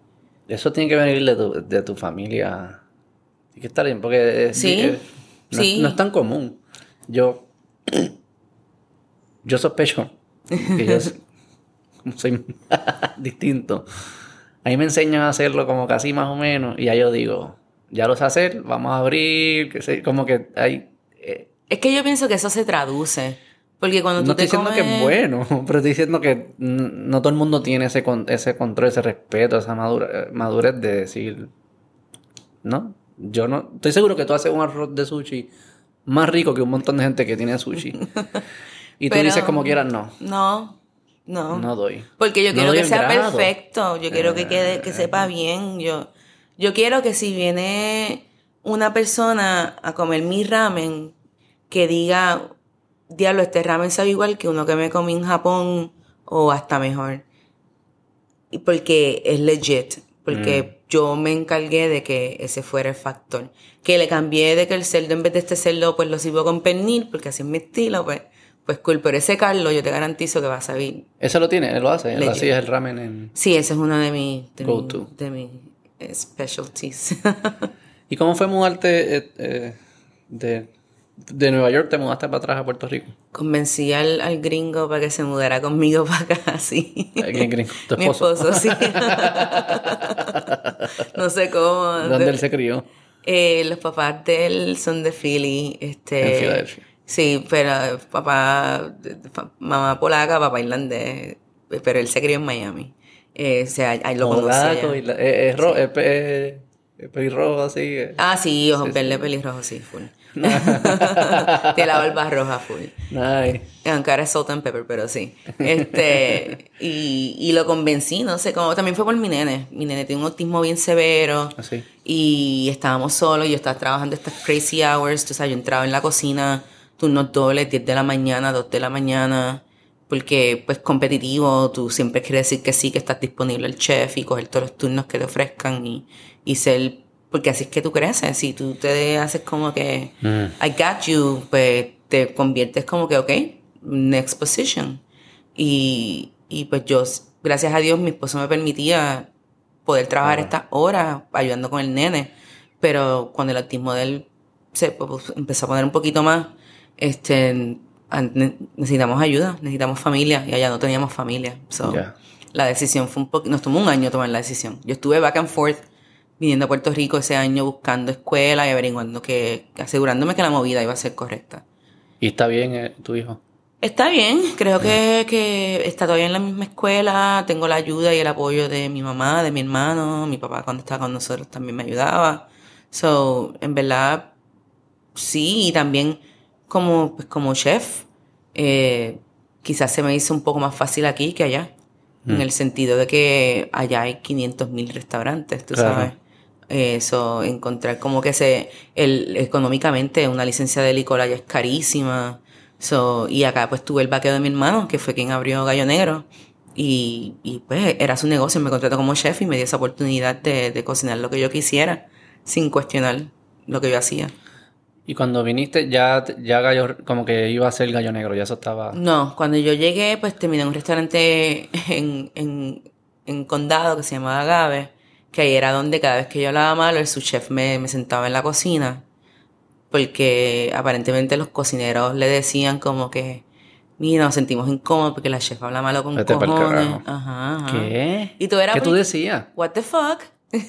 Eso tiene que venir de tu, de tu familia. Tiene que estar bien, porque es- Sí, es- no, sí. no es tan común. Yo, yo sospecho que yo soy distinto. A mí me enseñan a hacerlo como casi más o menos y ya yo digo, ya lo sé hacer, vamos a abrir, que sé, como que hay... eh, Es que yo pienso que eso se traduce. Porque cuando tú no te estoy diciendo que comes- es bueno, pero estoy diciendo que no todo el mundo tiene ese, con- ese control, ese respeto, esa madura- madurez de decir, no, yo no, estoy seguro que tú haces un arroz de sushi más rico que un montón de gente que tiene sushi. Y tú Pero- dices como quieras, no, No, no. no doy. Porque yo No quiero que sea grado. perfecto. Yo quiero que quede, que sepa bien. Yo, yo quiero que si viene una persona a comer mi ramen, que diga, diablo, este ramen sabe igual que uno que me comí en Japón o hasta mejor. Y porque es legit. Porque yo me encargué de que ese fuera el factor. Que le cambié de que el cerdo, en vez de este cerdo, pues lo sirvo con pernil, porque así es mi estilo, pues, pues cool. Pero ese caldo yo te garantizo que va a saber Eso lo tiene, él lo hace, él hacía el ramen en... Sí, ese es uno de mis de Go mi- to. de mis eh, specialties. ¿Y cómo fue mudarte eh, eh, de, de Nueva York, te mudaste para atrás a Puerto Rico? Convencí al, al gringo para que se mudara conmigo para acá, sí. ¿Quién gringo? ¿Tu Mi esposo? esposo, sí. no sé cómo. ¿Dónde él se crió? Eh, los papás de él son de Philly. Este, En Filadelfia. Sí, pero eh, papá, pa- mamá polaca, papá irlandés, pero él se crió en Miami. Eh, o sea, ahí lo conocí Polaco eh, es, ro- es pe- es pelirrojo así. eh. Ah, sí, ojos verdes, pelirrojos, sí, full. Tiene la barba roja, full. Nice. Aunque ahora es salt and pepper, pero sí. Este, y, y lo convencí, no sé cómo. También fue por mi nene. Mi nene tiene un autismo bien severo. Así. Y estábamos solos. Yo estaba trabajando estas crazy hours. Tú sabes, yo entraba en la cocina, turnos dobles, 10 de la mañana, 2 de la mañana. Porque, pues, competitivo, tú siempre quieres decir que sí, que estás disponible el chef y coger todos los turnos que te ofrezcan y, y ser. Porque así es que tú creces. Si tú te haces como que Mm. I got you, pues te conviertes como que, ok, next position. Y, y pues yo, gracias a Dios, mi esposo me permitía poder trabajar estas horas ayudando con el nene. Pero cuando el autismo de él se pues, empezó a poner un poquito más, este, necesitamos ayuda, necesitamos familia y allá no teníamos familia. So, La decisión fue un poco, nos tomó un año tomar la decisión. Yo estuve back and forth viniendo a Puerto Rico ese año buscando escuela y averiguando que, asegurándome que la movida iba a ser correcta. ¿Y está bien eh, tu hijo? Está bien, creo que, que está todavía en la misma escuela, tengo la ayuda y el apoyo de mi mamá, de mi hermano, mi papá cuando estaba con nosotros también me ayudaba. So, en verdad, sí, y también como, pues, como chef, eh, quizás se me hizo un poco más fácil aquí que allá, en mm. el sentido de que allá hay 500 mil restaurantes, tú sabes. Eso, encontrar como que se, el, económicamente una licencia de licor allá es carísima. So, y acá pues tuve el vaqueo de mi hermano, que fue quien abrió Gallo Negro. Y, y pues era su negocio, me contrató como chef y me dio esa oportunidad de, de cocinar lo que yo quisiera, sin cuestionar lo que yo hacía. Y cuando viniste, ya, ya gallo, como que iba a ser gallo negro, ya eso estaba. No, cuando yo llegué, pues terminé en un restaurante en, en, en Condado que se llamaba Agave, que ahí era donde cada vez que yo hablaba malo, el chef me, me sentaba en la cocina, porque aparentemente los cocineros le decían como que, mira, nos sentimos incómodos porque la chef habla malo con cojones. Ajá, ajá. ¿Qué? Y tú eras ¿Qué tú decías? What the fuck?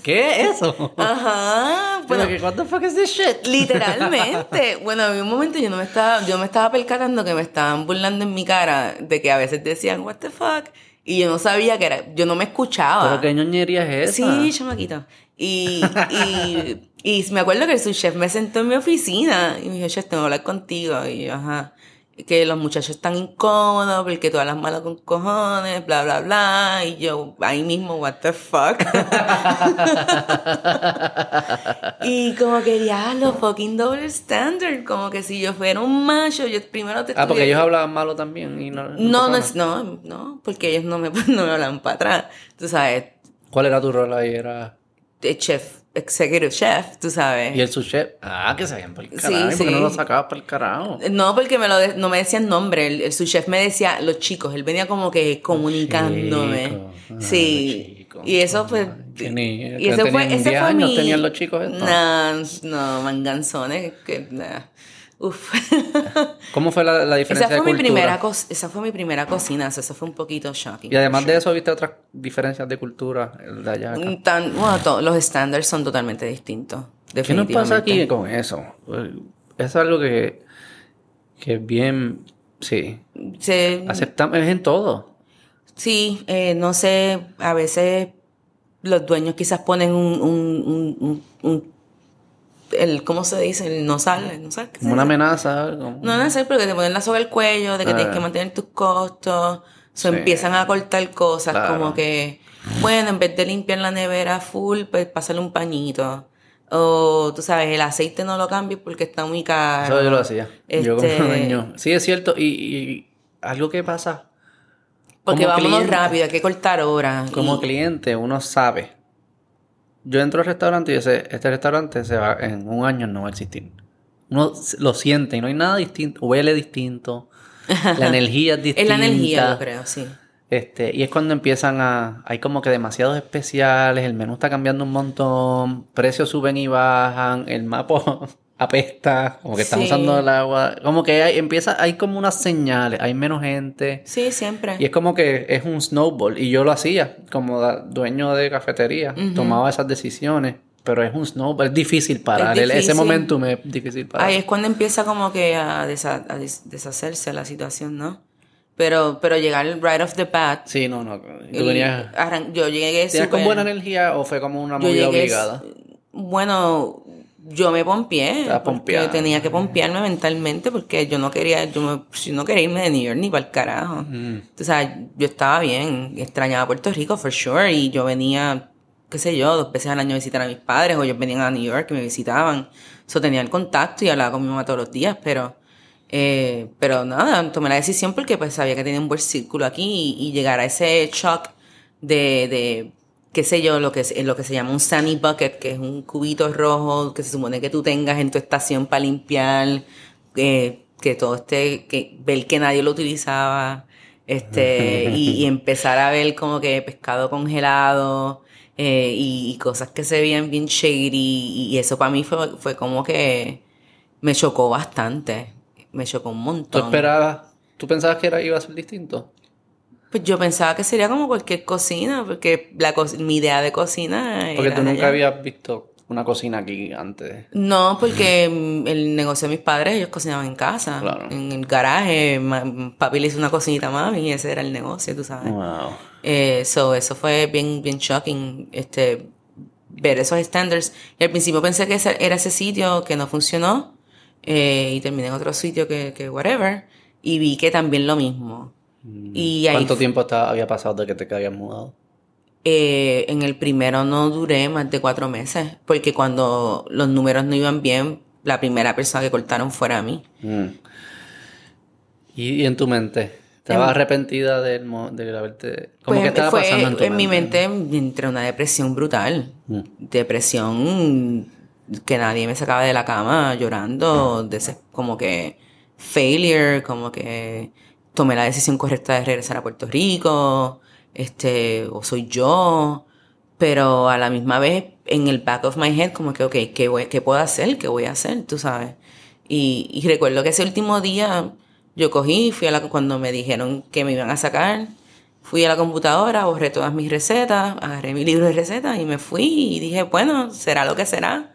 ¿Qué es eso? Ajá. Bueno, que what the fuck is this shit? Literalmente. bueno, en un momento yo no me estaba, yo me estaba percatando que me estaban burlando en mi cara de que a veces decían what the fuck y yo no sabía que era, yo no me escuchaba. ¿Pero qué ñoñería es esa? Sí, chamaquito. Y, y, y me acuerdo que su chef me sentó en mi oficina y me dijo, chef, tengo que hablar contigo. Y yo, ajá que los muchachos están incómodos porque todas las malas con cojones, bla, bla, bla. Y yo ahí mismo, what the fuck. y como que ya, los fucking double standard. Como que si yo fuera un macho, yo primero te Ah, porque ellos hablaban malo también. Y no, no, no, no, no, porque ellos no me, no me hablan para atrás. Tú sabes. ¿Cuál era tu rol ahí? Era. De chef executive chef, tú sabes. Y el sous chef, ah, que se habían por el carajo. Sí, ¿Por qué no lo sacabas por el carajo? No, porque me lo no me decían nombre. El, el, sous chef me decía los chicos. Él venía como que comunicándome. Ah, sí. y eso pues. Tenía, y eso fue, ese fue mi... tenían los chicos esto. No, no, manganzones. Que, nah. Uf. ¿Cómo fue la, la diferencia esa fue de mi Primera esa fue mi primera cocina, eso fue un poquito shocking. Y además de eso, ¿viste otras diferencias de cultura de allá? Mm, tan, bueno, los estándares son totalmente distintos. ¿Qué nos pasa aquí con eso? Es algo que, que bien, sí. Se, Aceptamos, es en todo. Sí, eh, no sé, a veces los dueños quizás ponen un, un, un, un el, ¿cómo se dice? El no sale, no sale. Como una amenaza. No, no sé, pero que te ponen la soga al cuello, de que tienes que ah. mantener tus costos. O empiezan a cortar cosas como que, bueno, en vez de limpiar la nevera full, pues pásale un pañito. O, tú sabes, el aceite no lo cambies porque está muy caro. Eso yo lo hacía. Yo como este dueño. Sí, es cierto. Y, algo que pasa. Porque vamos rápido, hay que cortar ahora. Como cliente, uno sabe yo entro al restaurante y ese, este restaurante se va, en un año no va a existir. Uno lo siente y no hay nada distinto, huele distinto, la energía es distinta. es la energía, yo creo, sí. Este, y es cuando empiezan a. Hay como que demasiados especiales, el menú está cambiando un montón, precios suben y bajan, el mapa apesta, como que están usando el agua. Como que hay, empieza, hay como unas señales, hay menos gente. Sí, siempre. Y es como que es un snowball. Y yo lo hacía como dueño de cafetería, tomaba esas decisiones. Pero es un snowball, es difícil parar. ese momento es difícil parar. Ahí es cuando empieza como que a, deshacerse la situación, ¿no? Pero, pero llegar right off the bat. Sí, no, no. yo llegué. ¿Tienes con buena energía o fue como una movida obligada? Bueno, yo me pompié. Yo tenía que pompearme mentalmente porque yo no quería, yo, no quería irme de New York ni para el carajo. O sea, yo estaba bien, extrañaba Puerto Rico, for sure, y yo venía, qué sé yo, dos veces al año a visitar a mis padres, o ellos venían a New York y me visitaban. Eso tenía el contacto y hablaba con mi mamá todos los días, pero, eh, pero nada, tomé la decisión porque pues sabía que tenía un buen círculo aquí y, y llegar a ese shock de, de qué sé yo, lo que, es, lo que se llama un sunny bucket, que es un cubito rojo que se supone que tú tengas en tu estación para limpiar, eh, que todo este, que ver que nadie lo utilizaba, este, y, empezar a ver como que pescado congelado, eh, y, cosas que se veían bien shady, y, eso para mí fue, fue como que me chocó bastante, me chocó un montón. ¿Tú esperabas, tú pensabas que era, iba a ser distinto? Pues yo pensaba que sería como cualquier cocina, porque la mi idea de cocina. Porque tú nunca habías visto una cocina aquí antes. No, porque el negocio de mis padres, ellos cocinaban en casa. En el garaje, papi le hizo una cocinita más y ese era el negocio, tú sabes. Wow. Eh, eso fue bien, bien shocking, este, ver esos estándares. Y al principio pensé que era ese sitio que no funcionó. Eh, y terminé en otro sitio que, que whatever. Y vi que también lo mismo. Mm. Y ¿Cuánto tiempo había pasado de que te habías mudado? Eh, en el primero no duré más de cuatro meses, porque cuando los números no iban bien, la primera persona que cortaron fuera a mí. Mm. ¿Y, en tu mente? ¿Estabas arrepentida de, de haberte... ¿Cómo pues, que estaba pasando en tu En mi mente entré una depresión brutal. Mm. Depresión que nadie me sacaba de la cama llorando, de ese, como que failure, como que tomé la decisión correcta de regresar a Puerto Rico este, o soy yo, pero a la misma vez en el back of my head como que, ok, ¿qué, voy, qué puedo hacer? ¿Qué voy a hacer? Tú sabes. Y, y recuerdo que ese último día yo cogí, fui a la, cuando me dijeron que me iban a sacar, fui a la computadora, borré todas mis recetas, agarré mi libro de recetas y me fui y dije, bueno, será lo que será.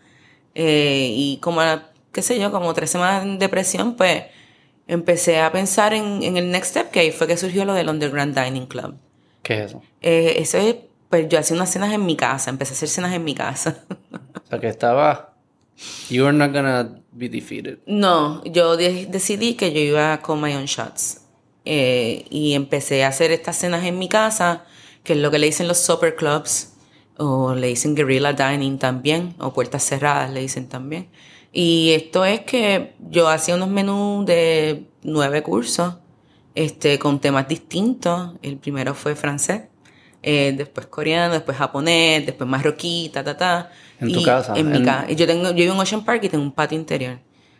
Eh, y como, qué sé yo, como tres semanas de depresión, pues empecé a pensar en, en el next step, que ahí fue que surgió lo del Underground Dining Club. ¿Qué es eso? Eh, eso es, pues yo hacía unas cenas en mi casa, empecé a hacer cenas en mi casa. o sea, que estaba... You were not gonna be defeated. No, yo decidí que yo iba con my own shots. Eh, y empecé a hacer estas cenas en mi casa, que es lo que le dicen los supper clubs, o le dicen guerrilla dining también, o puertas cerradas le dicen también. Y esto es que yo hacía unos menús de nueve cursos este, con temas distintos. El primero fue francés, eh, después coreano, después japonés, después marroquí, ta, ta, ta. En tu casa. En, mi casa. Yo, tengo, yo vivo en Ocean Park y tengo un patio interior.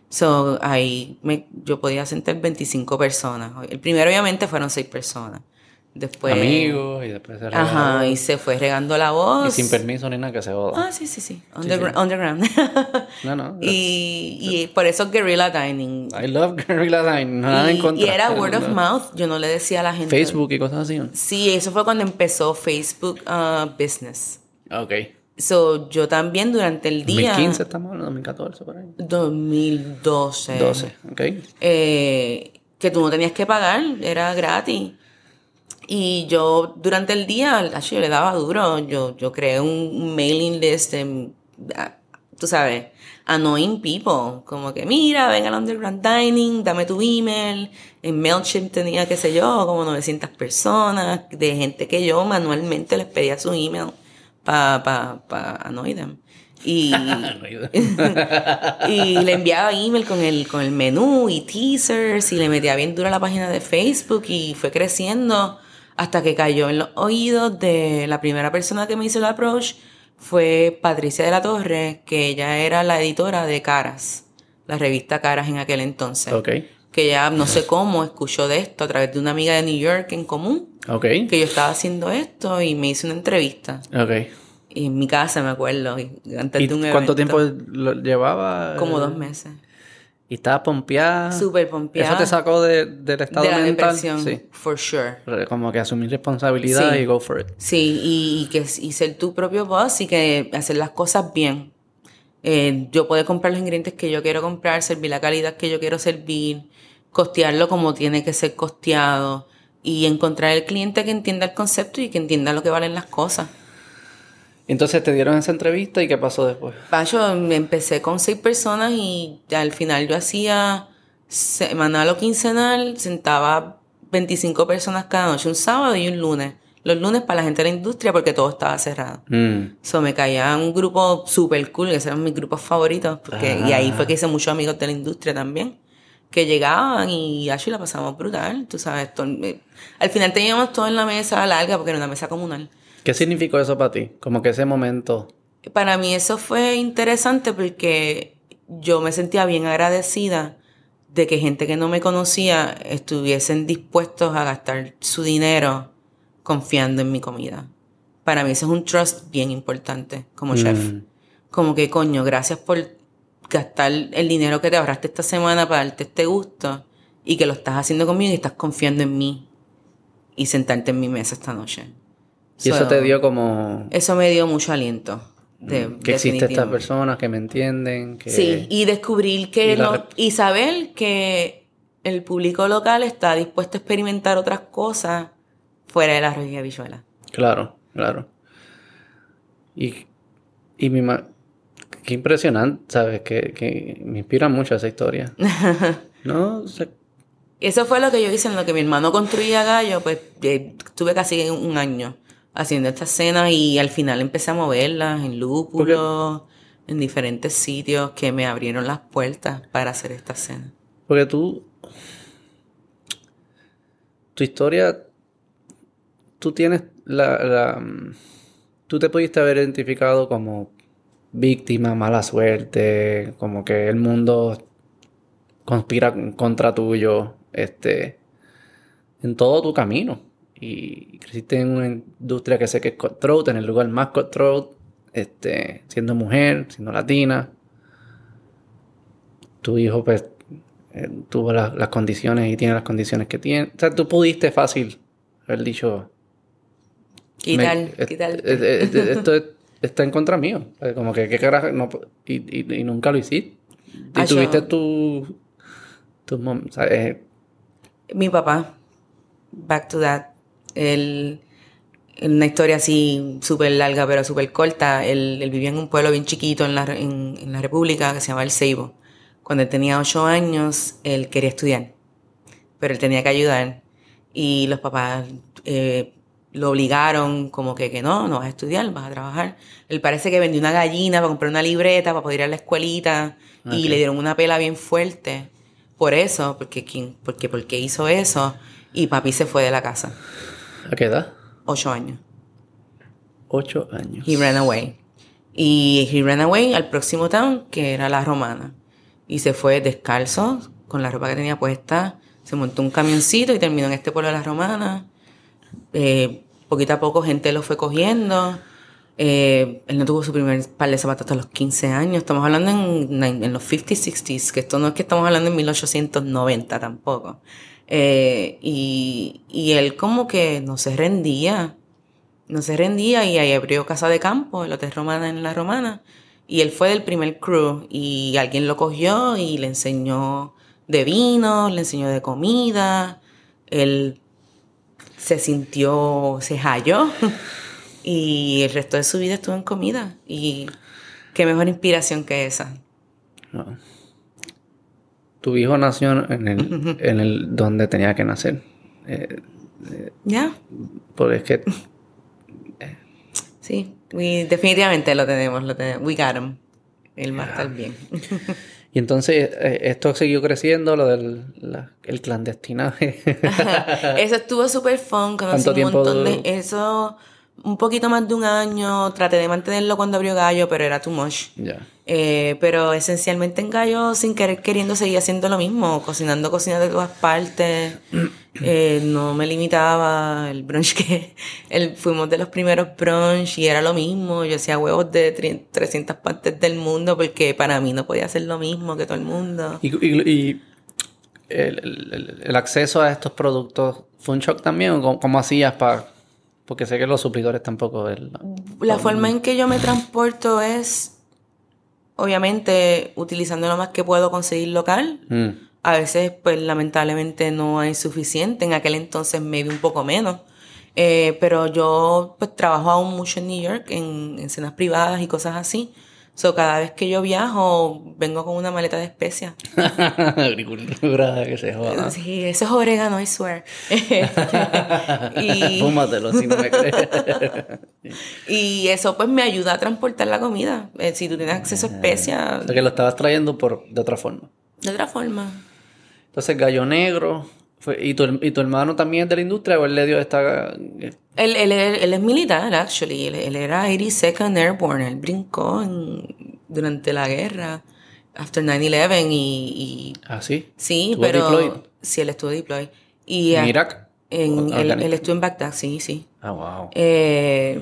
So, ahí me, yo podía sentar 25 personas. El primero, obviamente, fueron 6 personas. Después, amigos y después se Ajá, y se fue regando la voz. Y sin permiso ni nada que se joda. Ah, sí, sí, sí. Underground. no, no. Y, y, por eso Guerrilla Dining. I love Guerrilla Dining. Nada y, en contra. Y era word of mouth. Yo no le decía a la gente. Facebook y cosas así. Sí, eso fue cuando empezó Facebook uh, Business. Ok. So, yo también durante el día... 2015 estamos hablando, 2014 por ahí. 2012. 12, ok. Eh, que tú no tenías que pagar, era gratis. Y yo durante el día, yo le daba duro. Yo, yo creé un, mailing list, en, ah, tú sabes, annoying people. Como que, mira, ven al Underground Dining, dame tu email. En MailChimp tenía, qué sé yo, como 900 personas de gente que yo manualmente les pedía su email para pa, pa annoy them. Y, y le enviaba email con el, con el menú y teasers y le metía bien duro a la página de Facebook y fue creciendo hasta que cayó en los oídos de la primera persona que me hizo el approach fue Patricia de la Torre, que ella era la editora de Caras, la revista Caras en aquel entonces. Okay. Que ya no sé cómo escuchó de esto a través de una amiga de New York en común. Okay. Que yo estaba haciendo esto y me hizo una entrevista. Okay. Y en mi casa, me acuerdo, antes de un ¿Cuánto tiempo lo llevaba? Como dos meses. Y estaba pompeada. Súper pompeada. Eso te sacó de, del estado de la mental. Depresión, sí. For sure. Como que asumir responsabilidad y go for it. Sí, y, que, y ser tu propio boss y que hacer las cosas bien. Eh, yo puedo comprar los ingredientes que yo quiero comprar, servir la calidad que yo quiero servir, costearlo como tiene que ser costeado y encontrar el cliente que entienda el concepto y que entienda lo que valen las cosas. Entonces te dieron esa entrevista y qué pasó después. Yo empecé con seis personas y al final yo hacía semanal o quincenal, sentaba 25 personas cada noche, un sábado y un lunes. Los lunes para la gente de la industria porque todo estaba cerrado. Mm. So me caía un grupo super cool, que eran mis grupos favoritos, porque, y ahí fue que hice muchos amigos de la industria también, que llegaban y así la pasamos brutal, tú sabes. Eh, al final teníamos todo en la mesa larga porque era una mesa comunal. ¿Qué significó eso para ti? Como que ese momento. Para mí eso fue interesante porque yo me sentía bien agradecida de que gente que no me conocía estuviesen dispuestos a gastar su dinero confiando en mi comida. Para mí eso es un trust bien importante como chef. Mm. Como que coño, gracias por gastar el dinero que te ahorraste esta semana para darte este gusto y que lo estás haciendo conmigo y estás confiando en mí y sentarte en mi mesa esta noche. Y eso So, te dio como Eso me dio mucho aliento. De, que existen estas personas que me entienden, que Sí, y descubrir que Y no, y saber que el público local está dispuesto a experimentar otras cosas fuera de la arroz y habichuela. Claro, claro. Y, y mi ma- qué impresionante, ¿sabes? Que, que me inspira mucho esa historia. no, o sea, Eso fue lo que yo hice en lo que mi hermano construía gallo, pues eh, tuve casi un año haciendo esta cena y al final empecé a moverlas en lúpulo, en diferentes sitios que me abrieron las puertas para hacer esta cena. porque tú, tu historia, tú tienes la, la, mm, tú te pudiste haber identificado como víctima, mala suerte, como que el mundo conspira contra tuyo, este, en todo tu camino. Y creciste en una industria que sé que es cutthroat, en el lugar más cutthroat, este, siendo mujer, siendo latina. Tu hijo, pues, eh, tuvo la- las condiciones y tiene las condiciones que tiene. O sea, tú pudiste fácil haber dicho... Me- eh, eh, esto es- está en contra mío. Como que, ¿qué carajo? No, y, y- y nunca lo hiciste. Y yo- tuviste tu... tu mom- Mi papá, back to that, él, una historia así súper larga pero súper corta, él, él vivía en un pueblo bien chiquito en la, en, en la República que se llama El Ceibo. Cuando él tenía ocho años, él quería estudiar, pero él tenía que ayudar y los papás eh, lo obligaron como que, que no, no vas a estudiar, vas a trabajar. Él parece que vendió una gallina para comprar una libreta, para poder ir a la escuelita y le dieron una pela bien fuerte por eso, porque, ¿quién? porque, porque hizo eso y papi se fue de la casa, ¿A qué edad? ocho años. Ocho años. He ran away. Y he ran away al próximo town, que era la romana. Y se fue descalzo, con la ropa que tenía puesta. Se montó un camioncito y terminó en este pueblo de la romana. Eh, poquito a poco gente lo fue cogiendo. Eh, él no tuvo su primer par de zapatos hasta los 15 años. Estamos hablando en, en los 50s, 60s, que esto no es que estamos hablando en 1890 tampoco. Eh, y, y él como que no se rendía no se rendía y ahí abrió Casa de Campo, el Hotel Romana en La Romana. Y él fue del primer crew y alguien lo cogió y le enseñó de vino, le enseñó de comida. Él se sintió, se halló y el resto de su vida estuvo en comida. Y qué mejor inspiración que esa. Tu hijo nació en el, en el donde tenía que nacer. Eh, ¿Ya? porque es que Sí, we- definitivamente lo tenemos, lo tenemos. We got him. Va a estar bien. Y entonces eh, esto siguió creciendo, lo del la- el clandestinaje. Eso estuvo súper fun, conocí ¿Cuánto un montón de... Eso, un poquito más de un año, traté de mantenerlo cuando abrió Gallo, pero era too much. Eh, pero esencialmente en Gallo, sin querer queriendo, seguía haciendo lo mismo, cocinando cocinas de todas partes. Eh, no me limitaba el brunch que... El, fuimos de los primeros brunch y era lo mismo. Yo hacía huevos de tri- 300 partes del mundo porque para mí no podía hacer lo mismo que todo el mundo. Y, y- y el, el- el acceso a estos productos fue un shock también, ¿o cómo, cómo hacías para...? Porque sé que los suplidores tampoco... es la- forma en que yo me transporto es, obviamente, utilizando lo más que puedo conseguir local. Mm, A veces, pues, lamentablemente no hay suficiente. En aquel entonces, maybe un poco menos. Eh, pero yo, pues, trabajo aún mucho en New York, en, en cenas privadas y cosas así. So, cada vez que yo viajo, vengo con una maleta de especias. Agricultura, que se joda. Sí, eso es orégano, I swear. y... Fúmatelo si no me crees. Y eso pues me ayuda a transportar la comida. Eh, si tú tienes acceso a especias, o sea que lo estabas trayendo por, de otra forma. de otra forma. Entonces, Gallo Negro... ¿y, tu, ¿Y tu hermano también es de la industria o él le dio esta...? Él, él, él, él es militar, actually. Él, él era 82nd Airborne. Él brincó en- durante la guerra. after 9-11 y, y... ¿Ah, sí? Sí, ¿Estuvo pero... deployed? Sí, él estuvo deployed. Y, ¿En ah, Irak? en- él estuvo en Bagdad, sí, sí. Ah, wow. Eh,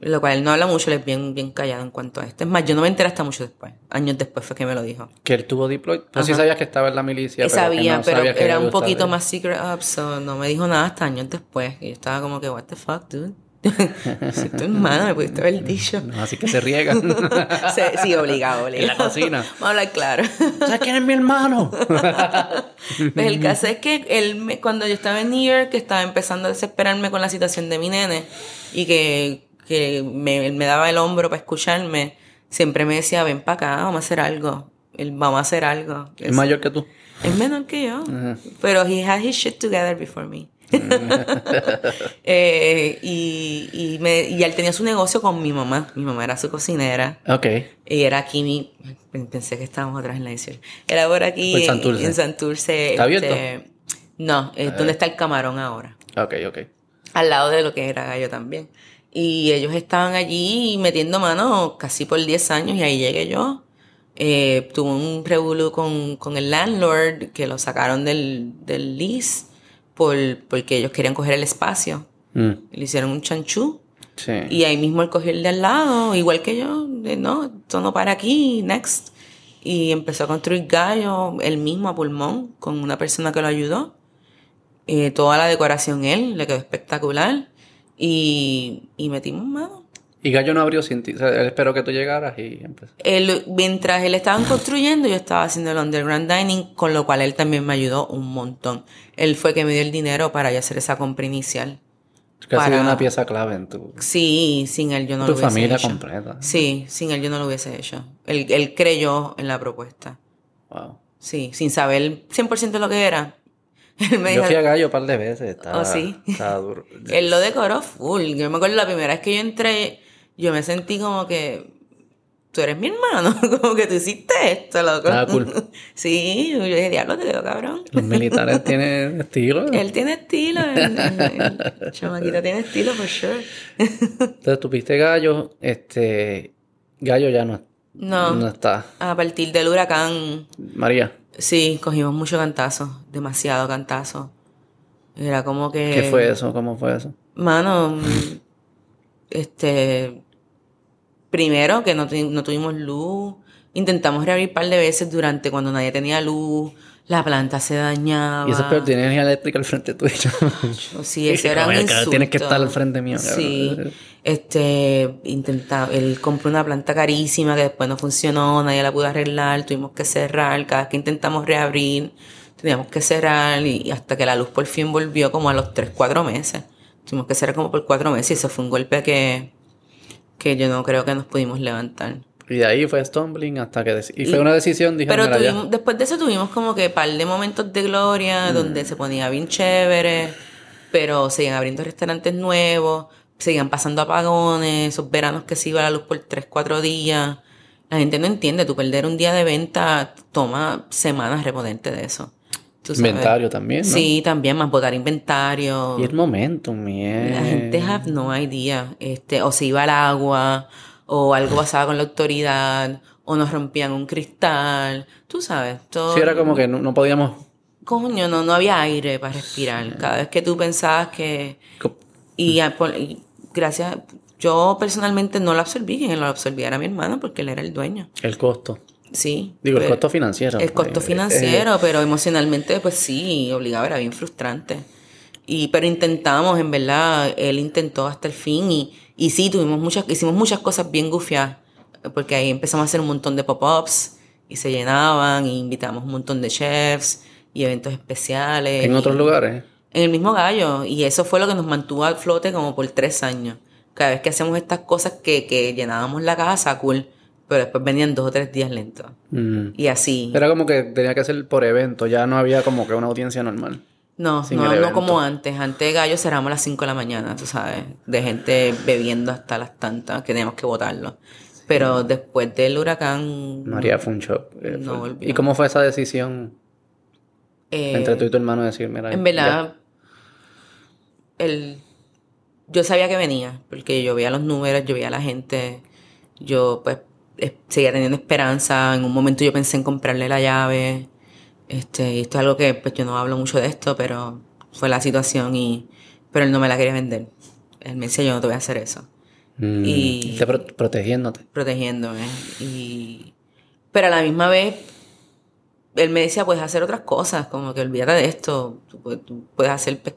lo cual él no habla mucho, él es bien, bien callado en cuanto a esto. Es más, yo no me enteré hasta mucho después. Años después fue que me lo dijo. Que él tuvo deployed. Pero sí sabías que estaba en la milicia. Pero sabía, no pero sabías que era un poquito más secret up, so no me dijo nada hasta años después. Y yo estaba como que, what the fuck, dude. si tu hermano me pudiste haber dicho. No, así que se riegan. Sí, obligado, obligado. En la cocina. Vamos a hablar claro. ¿Sabes quién es mi hermano? Pues el caso es que él me- cuando yo estaba en New York, que estaba empezando a desesperarme con la situación de mi nene y que, que me, él me daba el hombro para escucharme, siempre me decía, ven para acá, vamos a hacer algo. Él, vamos a hacer algo. es mayor que tú. Es menor que yo. Pero he had his shit together before me. Eh, y, y, me- y él tenía su negocio con mi mamá. Mi mamá era su cocinera. Ok. Y era aquí mi... Pensé que estábamos atrás en la edición. Era por aquí Santurce. en Santurce. ¿Está abierto? este, no, es donde está el camarón ahora. Ok, ok. Al lado de lo que era Gallo también. Y ellos estaban allí metiendo mano casi por 10 años y ahí llegué yo. Eh, tuve un revolú con, con el landlord que lo sacaron del, del lease por, porque ellos querían coger el espacio. Mm, Le hicieron un chanchú. sí. Y ahí mismo él cogió el de al lado, igual que yo, de, no, esto no para aquí, next. Y empezó a construir gallo él mismo a pulmón, con una persona que lo ayudó. Eh, toda la decoración él, le quedó espectacular. Y, y metimos mano. Y Gallo no abrió sin ti. O sea, él esperó que tú llegaras y empezó. Él, mientras él estaban construyendo, yo estaba haciendo el underground dining, con lo cual él también me ayudó un montón. Él fue que me dio el dinero para yo hacer esa compra inicial. Que ha sido Para- una pieza clave en tu, Sí, sin él yo no tu lo hubiese familia hecho. completa. Sí, sin él yo no lo hubiese hecho. Él, él creyó en la propuesta. Wow. Sí, sin saber 100% lo que era. Me Yo fui a Gallo un par de veces. Estaba, Oh, sí. estaba duro. él lo decoró full. Yo me acuerdo la primera vez que yo entré, yo me sentí como que tú eres mi hermano, como que tú hiciste esto, loco. Cool. Sí, yo dije, diablo, te quedó cabrón. Los militares tienen estilo. Él tiene estilo, el, el- el chamaquito tiene estilo, for sure. Entonces tuviste Gallo. Este. Gallo ya no, No, no está. a partir del huracán, María, sí, cogimos mucho cantazo, demasiado cantazo. Era como que... ¿qué fue eso? ¿Cómo fue eso? Mano, este, primero que no, tu- no tuvimos luz, intentamos reabrir un par de veces durante cuando nadie tenía luz, la planta se dañaba. Y eso es peor, tiene energía eléctrica al frente tuyo. Sí, eso era un insulto. Tienes que estar al frente mío. cabrón. Sí, este, intenta, él compró una planta carísima que después no funcionó, nadie la pudo arreglar, tuvimos que cerrar, cada vez que intentamos reabrir, teníamos que cerrar y, y hasta que la luz por fin volvió como a los 3, 4 meses. Tuvimos que cerrar como por 4 meses y eso fue un golpe que, que yo no creo que nos pudimos levantar. Y de ahí fue stumbling hasta que... Y fue una decisión, dije, Pero ya. tuvimos, después de eso tuvimos como que par de momentos de gloria donde se ponía bien chévere, pero seguían abriendo restaurantes nuevos, seguían pasando apagones, esos veranos que se iba la luz por 3, 4 días. La gente no entiende, tú perder un día de venta toma semanas reponerte de eso. Inventario también, ¿no? Sí, también, más botar inventario. Y el momentum, mierda. La gente have no idea. Este, o se iba al agua, o algo pasaba con la autoridad, o nos rompían un cristal. Tú sabes, todo. Sí, era como que no, no podíamos... Coño, no, no había aire para respirar. Cada vez que tú pensabas que. Y, gracias. Yo personalmente no lo absorbí, quien lo absorbía era mi hermano, porque él era el dueño. El costo. Sí. Digo, el pero- costo financiero. el costo Eh, financiero, pero emocionalmente, pues sí, obligado, era bien frustrante. Y, pero intentamos, en verdad, él intentó hasta el fin y, y sí, tuvimos muchas, hicimos muchas cosas bien gufiadas, porque ahí empezamos a hacer un montón de pop-ups y se llenaban y invitamos un montón de chefs y eventos especiales. En otros lugares. en el mismo gallo. Y eso fue lo que nos mantuvo a flote como por tres años. Cada vez que hacemos estas cosas que, que llenábamos la casa, cool. Pero después venían dos o tres días lentos. Mm. Y así. Era como que tenía que ser por evento, ya no había como que una audiencia normal. No, no, no como antes. Antes gallo cerramos a las 5 de la mañana, tú sabes. De gente bebiendo hasta las tantas que teníamos que botarlo. Pero después del huracán... María fue un shock. eh, No fue- volvió. ¿Y cómo fue esa decisión eh, entre tú y tu hermano de decir, mira, En verdad, el, yo sabía que venía, porque yo veía los números, yo veía a la gente, yo pues seguía teniendo esperanza. En un momento yo pensé en comprarle la llave. Este, y esto es algo que pues yo no hablo mucho de esto, pero fue la situación y pero él no me la quería vender. Él me decía, yo no te voy a hacer eso. Mm, Y- te pro- protegiéndote. protegiéndome. Y, pero a la misma vez, él me decía, puedes hacer otras cosas, como que olvídate de esto, tú, tú puedes hacer pe-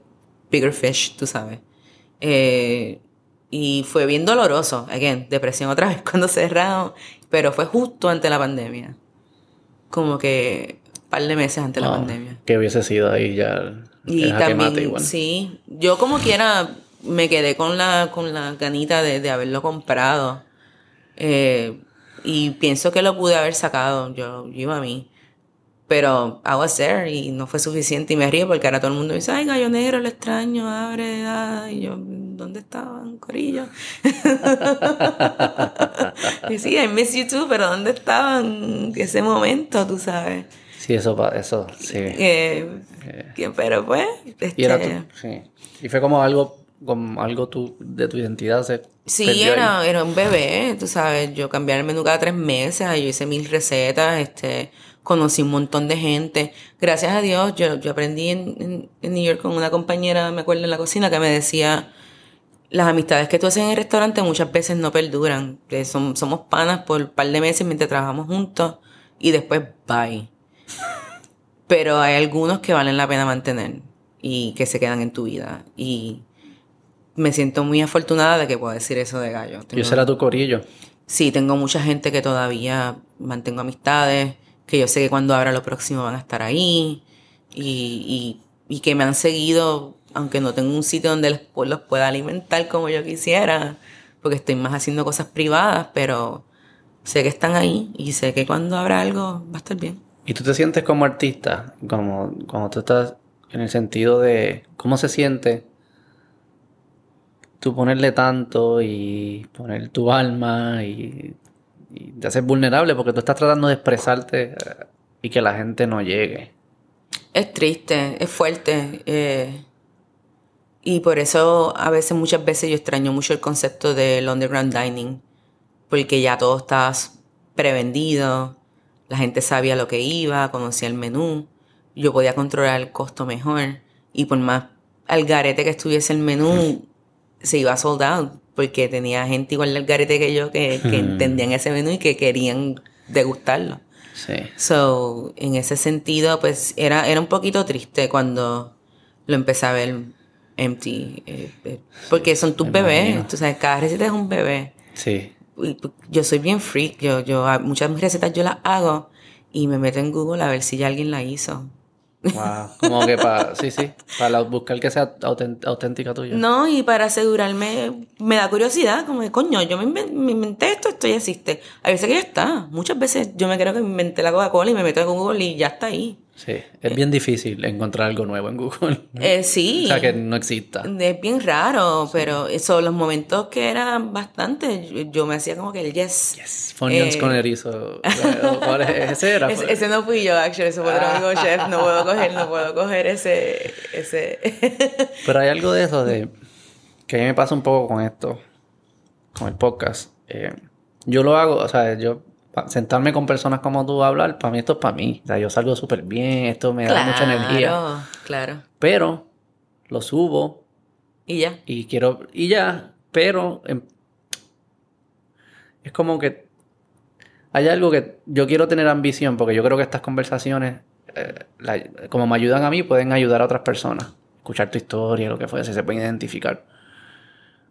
bigger fish, tú sabes. Eh, y fue bien doloroso, again, depresión otra vez cuando cerraron, pero fue justo ante la pandemia. Como que par de meses ante la Ah, pandemia. Que hubiese sido ahí ya. Y también, igual. sí, yo como quiera me quedé con la, con la ganita de, de haberlo comprado. Eh, y pienso que lo pude haber sacado, yo, yo iba a mí. Pero was there y no fue suficiente y me río porque ahora todo el mundo dice, ay, gallo negro, lo extraño, abre, da. Y yo, ¿dónde estaban, corillo? y sí, I miss you too, pero ¿dónde estaban ese momento, tú sabes? Sí, eso, eso, sí. Eh, pero pues, Y era este, tu, sí. Y fue como algo, como algo tu, de tu identidad se Sí, ahí. era, era un bebé, tú sabes, yo cambiaba el menú cada tres meses, yo hice mil recetas, este, conocí un montón de gente. Gracias a Dios, yo, yo aprendí en, en, en New York con una compañera, me acuerdo en la cocina, que me decía, las amistades que tú haces en el restaurante muchas veces no perduran, son, somos panas por un par de meses mientras trabajamos juntos y después bye. Pero hay algunos que valen la pena mantener y que se quedan en tu vida. Y me siento muy afortunada de que puedo decir eso de Gallo. Y Tengo- ese era tu corillo. Sí, tengo mucha gente que todavía mantengo amistades, que yo sé que cuando abra lo próximo van a estar ahí y, y, y que me han seguido, aunque no tengo un sitio donde les- los pueda alimentar como yo quisiera, porque estoy más haciendo cosas privadas, pero sé que están ahí y sé que cuando abra algo va a estar bien. ¿Y tú te sientes como artista? Como cuando tú estás en el sentido de cómo se siente tú ponerle tanto y poner tu alma y, y te haces vulnerable porque tú estás tratando de expresarte eh, y que la gente no llegue. Es triste, es fuerte. eh, y por eso a veces, muchas veces yo extraño mucho el concepto del underground dining. Porque ya todo estaba prevendido, la gente sabía lo que iba, conocía el menú, yo podía controlar el costo mejor. Y por más al garete que estuviese el menú, se iba sold out. Porque tenía gente igual del garete que yo que, que entendían ese menú y que querían degustarlo. Sí. So, en ese sentido, pues era, era un poquito triste cuando lo empecé a ver empty. eh, eh, porque son tus bebés, tú sabes, cada receta es un bebé. Sí. Pues, Yo soy bien freak, yo, yo a- muchas de mis recetas yo las hago y me meto en Google a ver si ya alguien la hizo. Wow. Como que para, sí, sí, para buscar que sea auténtica tuya. No, y para asegurarme, me da curiosidad, como de coño, yo me inventé esto, esto ya existe. A veces que ya está. Muchas veces yo me creo que me inventé la Coca-Cola y me meto en Google y ya está ahí. Sí, es bien difícil encontrar algo nuevo en Google. Eh, sí. O sea, que no exista. Es bien raro, pero eso, los momentos que eran bastante, yo, me hacía como que el yes. Yes, Funyuns Eh, con erizo. ¿Cuál es? Ese era. Ese, ese no fui yo, actually, ese fue otro amigo chef, no puedo coger, no puedo coger ese, ese. Pero hay algo de eso de que a mí me pasa un poco con esto, con el podcast. Eh, yo lo hago, o sea, yo sentarme con personas como tú a hablar, para mí esto es para mí. O sea, yo salgo súper bien, esto me da mucha energía. Claro. Pero lo subo Y ya. y quiero, y ya, pero em, es como que hay algo que yo quiero tener ambición, porque yo creo que estas conversaciones, eh, la- como me ayudan a mí, pueden ayudar a otras personas. Escuchar tu historia, lo que fuese, se pueden identificar.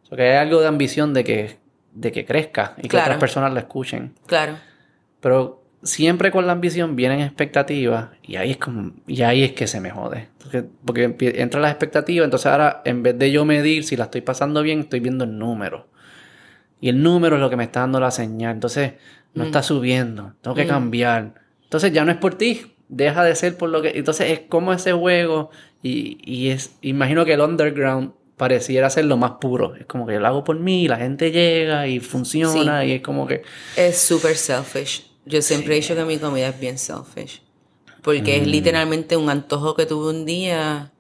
O sea, que hay algo de ambición de que, de que crezca y que Claro. otras personas la escuchen. Claro. Pero siempre con la ambición vienen expectativas y ahí es como y ahí es que se me jode. Porque, porque entran las expectativas, entonces ahora en vez de yo medir si la estoy pasando bien, estoy viendo el número. Y el número es lo que me está dando la señal. Entonces no está subiendo, tengo que cambiar. Entonces ya no es por ti, deja de ser por lo que... Entonces es como ese juego y, y es... Imagino que el underground pareciera ser lo más puro. Es como que yo lo hago por mí, la gente llega y funciona y es como que... Es súper selfish. Yo siempre he dicho que mi comida es bien selfish. Porque Mm. es literalmente un antojo que tuve un día,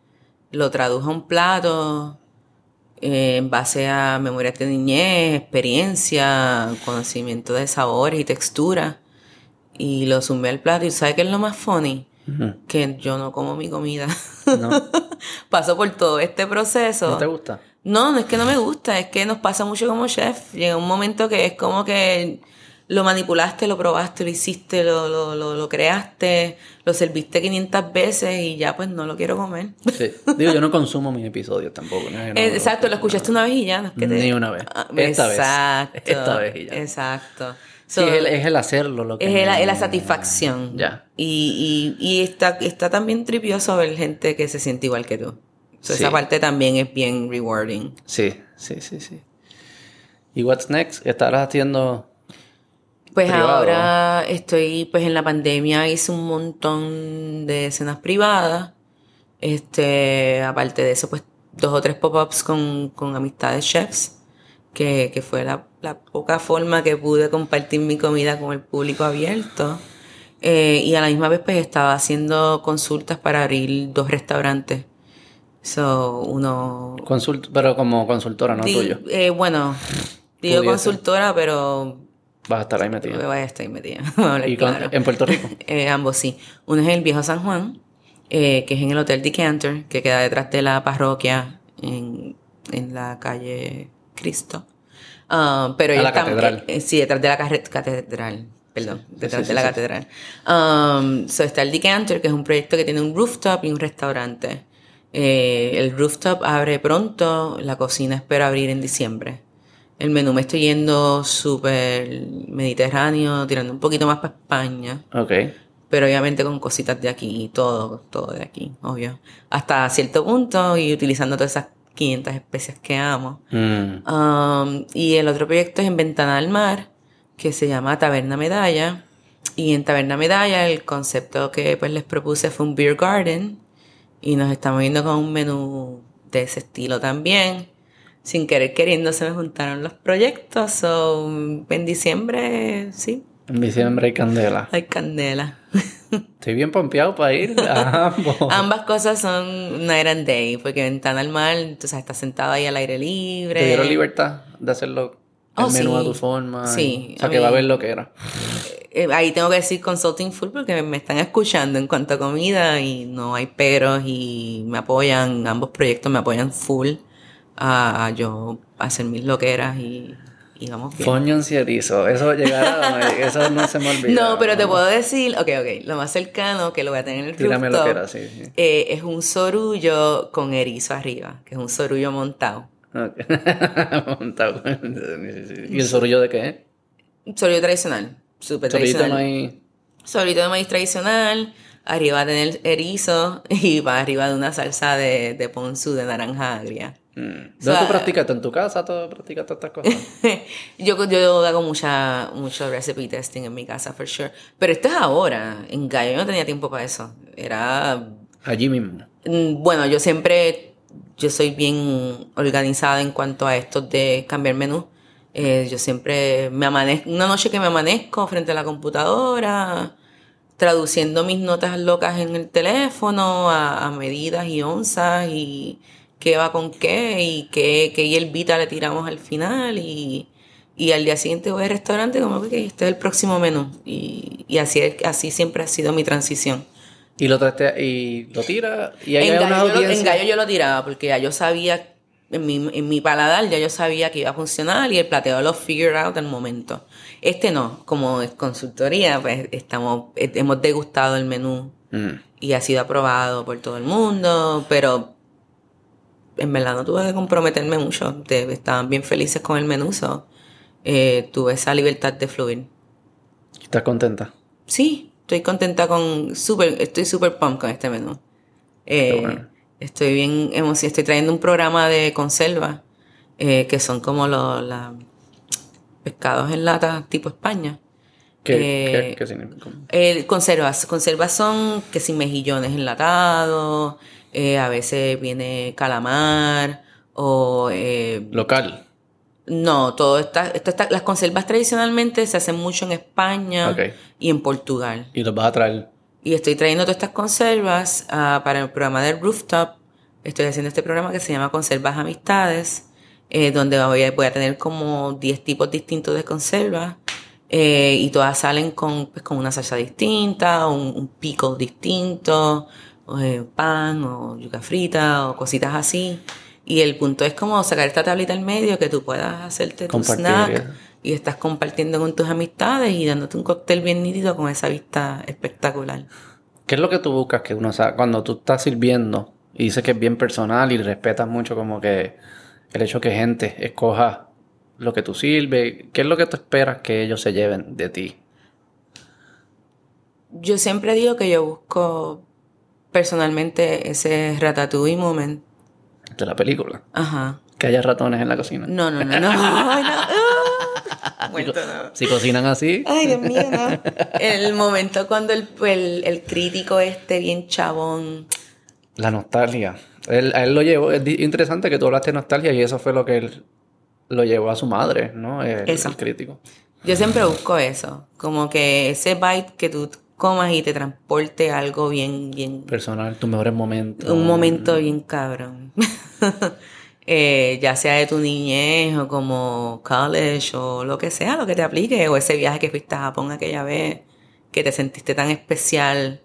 lo tradujo a un plato, eh, en base a memorias de niñez, experiencia, conocimiento de sabores y texturas. Y lo sumé al plato. ¿Y sabes qué es lo más funny? Que yo no como mi comida. ¿No? Paso por todo este proceso. ¿No te gusta? No, no es que no me gusta, es que nos pasa mucho como chef. Llega un momento que es como que lo manipulaste, lo probaste, lo hiciste, lo, lo, lo, lo creaste, lo serviste 500 veces y ya pues no lo quiero comer. Sí. Digo, yo no consumo mis episodios tampoco. ¿no? Eh, Exacto, lo escuchaste una vez y ya. No es que te- Ni una vez. Ah, Esta vez. exacto, Esta vez y ya. Exacto. Sí, es, el, es el hacerlo lo que... es la, me- es la satisfacción. Ya. Y, y, y está, está también tripioso ver gente que se siente igual que tú. So, Sí. Esa parte también es bien rewarding. Sí, sí, sí, sí. ¿Y what's next? ¿Estarás haciendo...? Pues Privado. ahora estoy, pues en la pandemia hice un montón de escenas privadas. Este, aparte de eso, pues dos o tres pop-ups con, con amistades chefs, que, que fue la, la poca forma que pude compartir mi comida con el público abierto. Eh, y a la misma vez, pues estaba haciendo consultas para abrir dos restaurantes. So, uno Consult pero como consultora, no Di- tuyo. eh, bueno, digo Pudiese. consultora, pero Vas a estar ahí me metido. voy a estar ahí metida. ¿Y claro. en Puerto Rico? Eh, ambos sí. Uno es en el Viejo San Juan, eh, que es en el Hotel Decanter, que queda detrás de la parroquia en, en la calle Cristo. Ah, pero A la catedral. eh, sí, detrás de la catedral. Perdón, detrás sí, de la sí. catedral. Um, so está el Decanter, que es un proyecto que tiene un rooftop y un restaurante. El rooftop abre pronto, la cocina espero abrir en diciembre. El menú me estoy yendo súper mediterráneo, tirando un poquito más para España. Ok. Pero obviamente con cositas de aquí, todo, todo de aquí, obvio. Hasta cierto punto y utilizando todas esas 500 especias que amo. Mm. Um, y el otro proyecto es en Ventana al Mar, que se llama Taberna Medalla. Y en Taberna Medalla el concepto que pues les propuse fue un beer garden. Y nos estamos yendo con un menú de ese estilo también. Sin querer queriendo se me juntaron los proyectos. So, en diciembre, sí, En diciembre hay candela. hay candela. Estoy bien pompeado para ir a ambos. Ambas cosas son night and day, porque Ventana al Mar, sabes, estás sentado ahí al aire libre. ¿Te dieron libertad de hacerlo el Oh, menú a tu forma? Sí, y- o sea, que va a ver lo que era. Eh, ahí tengo que decir consulting full porque me están escuchando en cuanto a comida y no hay peros y me apoyan, ambos proyectos me apoyan full a, a yo hacer mis loqueras y, y vamos bien. Coño erizo. Eso llegará, eso no se me olvida. No, pero te puedo decir, ok, ok, lo más cercano que lo voy a tener en el Tírame rooftop, que era, sí. sí. eh, es un sorullo con erizo arriba, que es un sorullo montado. ¿Y el sorullo de qué sorullo tradicional, súper tradicional. no hay... Solito de maíz tradicional, arriba va a tener erizo y va arriba de una salsa de, de ponzu de naranja agria. Mm. ¿Dónde sea- tú practicas? ¿En tu casa tú practicas todas estas cosas? yo, yo hago mucha, mucho recipe testing en mi casa, for sure. Pero esto es ahora. En Gallo yo no tenía tiempo para eso. Era Allí mismo. Mm, Bueno, yo siempre, yo soy bien organizada en cuanto a esto de cambiar menú. Eh, yo siempre me amanezco, una noche que me amanezco frente a la computadora, traduciendo mis notas locas en el teléfono a, a medidas y onzas y qué va con qué y qué, qué hierbita le tiramos al final y, y al día siguiente voy al restaurante como que este es el próximo menú y, y así, es- así siempre ha sido mi transición. Y lo traste y lo tira y hay En una gallo, yo lo, en audiencia. gallo yo lo tiraba porque ya yo sabía, en mi, en mi paladar ya yo sabía que iba a funcionar y el plateo lo figured out al momento. Este no, como es consultoría, pues estamos, hemos degustado el menú Mm. y ha sido aprobado por todo el mundo, pero en verdad no tuve que comprometerme mucho. De- estaban bien felices con el menú, so, eh, tuve esa libertad de fluir. ¿Estás contenta? Sí, estoy contenta con, súper, estoy súper pumped con este menú. Eh, bueno. Estoy bien emocionada, estoy trayendo un programa de conserva, eh, que son como los la- pescados en lata tipo España. ¿Qué, Eh, qué- qué significa? Eh, conservas, conservas son que sin mejillones enlatados, eh, a veces viene calamar o eh, Local. no, todo está, esto está- las conservas tradicionalmente se hacen mucho en España y en Portugal. Y los vas a traer. Y estoy trayendo todas estas conservas ah, para el programa del Rooftop. Estoy haciendo este programa que se llama Conservas Amistades, eh, donde voy a, voy a tener como 10 tipos distintos de conservas. eh, y todas salen con, pues, con una salsa distinta, un, un pico distinto, eh, pan o yuca frita o cositas así. Y el punto es como sacar esta tablita al medio que tú puedas hacerte tu snack y estás compartiendo con tus amistades y dándote un cóctel bien nítido con esa vista espectacular. ¿Qué es lo que tú buscas que uno? Cuando tú estás sirviendo y dices que es bien personal y respetas mucho como que el hecho que gente escoja lo que tú sirves, ¿qué es lo que tú esperas que ellos se lleven de ti? Yo siempre digo que yo busco personalmente ese ratatouille moment. De la película. Ajá. Que haya ratones en la cocina. No, no, no, no. No. Ah, muerto, no. Si cocinan así, Ay, Dios mío, no. El momento cuando el, el, el crítico este bien chabón. la nostalgia. Él, a él lo llevó, es interesante que tú hablaste de nostalgia y eso fue lo que él lo llevó a su madre, ¿no? El, el crítico. Yo siempre busco eso. Como que ese bite que tú comas y te transporte a algo bien, bien Personal, tus mejores momentos. Un momento bien cabrón. Eh, ya sea de tu niñez o como college o lo que sea, lo que te aplique, o ese viaje que fuiste a Japón aquella vez, que te sentiste tan especial,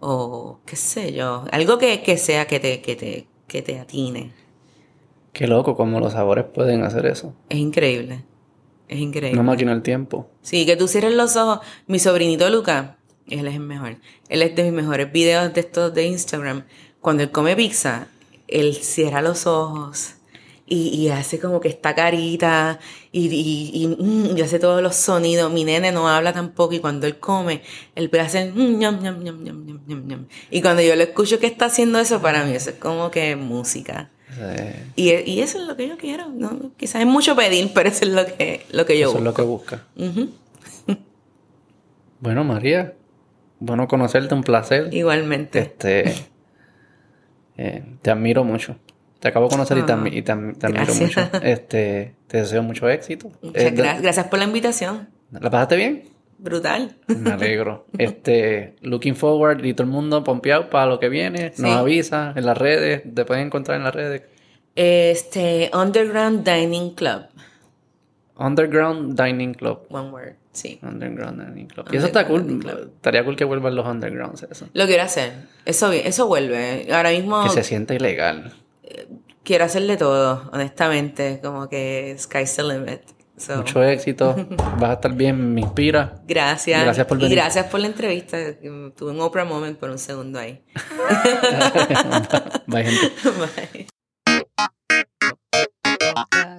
o qué sé yo, algo que, que sea que te, que te, que te atine. Qué loco cómo los sabores pueden hacer eso. Es increíble. Es increíble. Una máquina del tiempo. Sí, que tú cierres los ojos. Mi sobrinito Luca, él es el mejor. Él es de mis mejores videos de estos de Instagram. Cuando él come pizza, él cierra los ojos y, y hace como que esta carita y, y, y, mm, y hace todos los sonidos. Mi nene no habla tampoco y cuando él come, él hacer mm, ñam, ñam, ñam, ñam, ñam, ñam, ñam. Y cuando yo lo escucho que está haciendo eso, para mí eso es como que música. Y, y eso es lo que yo quiero. ¿no? Quizás es mucho pedir, pero eso es lo que, lo que yo eso es lo busco. que busca. Bueno, María, bueno conocerte, un placer. Igualmente. Este, eh, te admiro mucho. Te acabo de conocer y, te, Ah, y te te admiro mucho. Este, te deseo mucho éxito. Muchas Eh, gracias. Gracias por la invitación. ¿La pasaste bien? Brutal. Me alegro. Este, looking forward y todo el mundo pompeado para lo que viene. Nos avisa en las redes, te pueden encontrar en las redes. Este, Underground Dining Club. Underground Dining Club. One word. Sí. Underground Dining Club. Y eso está cool. Estaría cool que vuelvan los undergrounds eso. Lo quiero hacer. Eso, eso vuelve. Ahora mismo Que se sienta ilegal. quiero hacer de todo, honestamente. Como que sky's the limit. So, Mucho éxito. Vas a estar bien, me inspira. gracias. Gracias por Y venir. gracias por la entrevista. Tuve un Oprah moment por un segundo ahí. Bye, gente. Bye.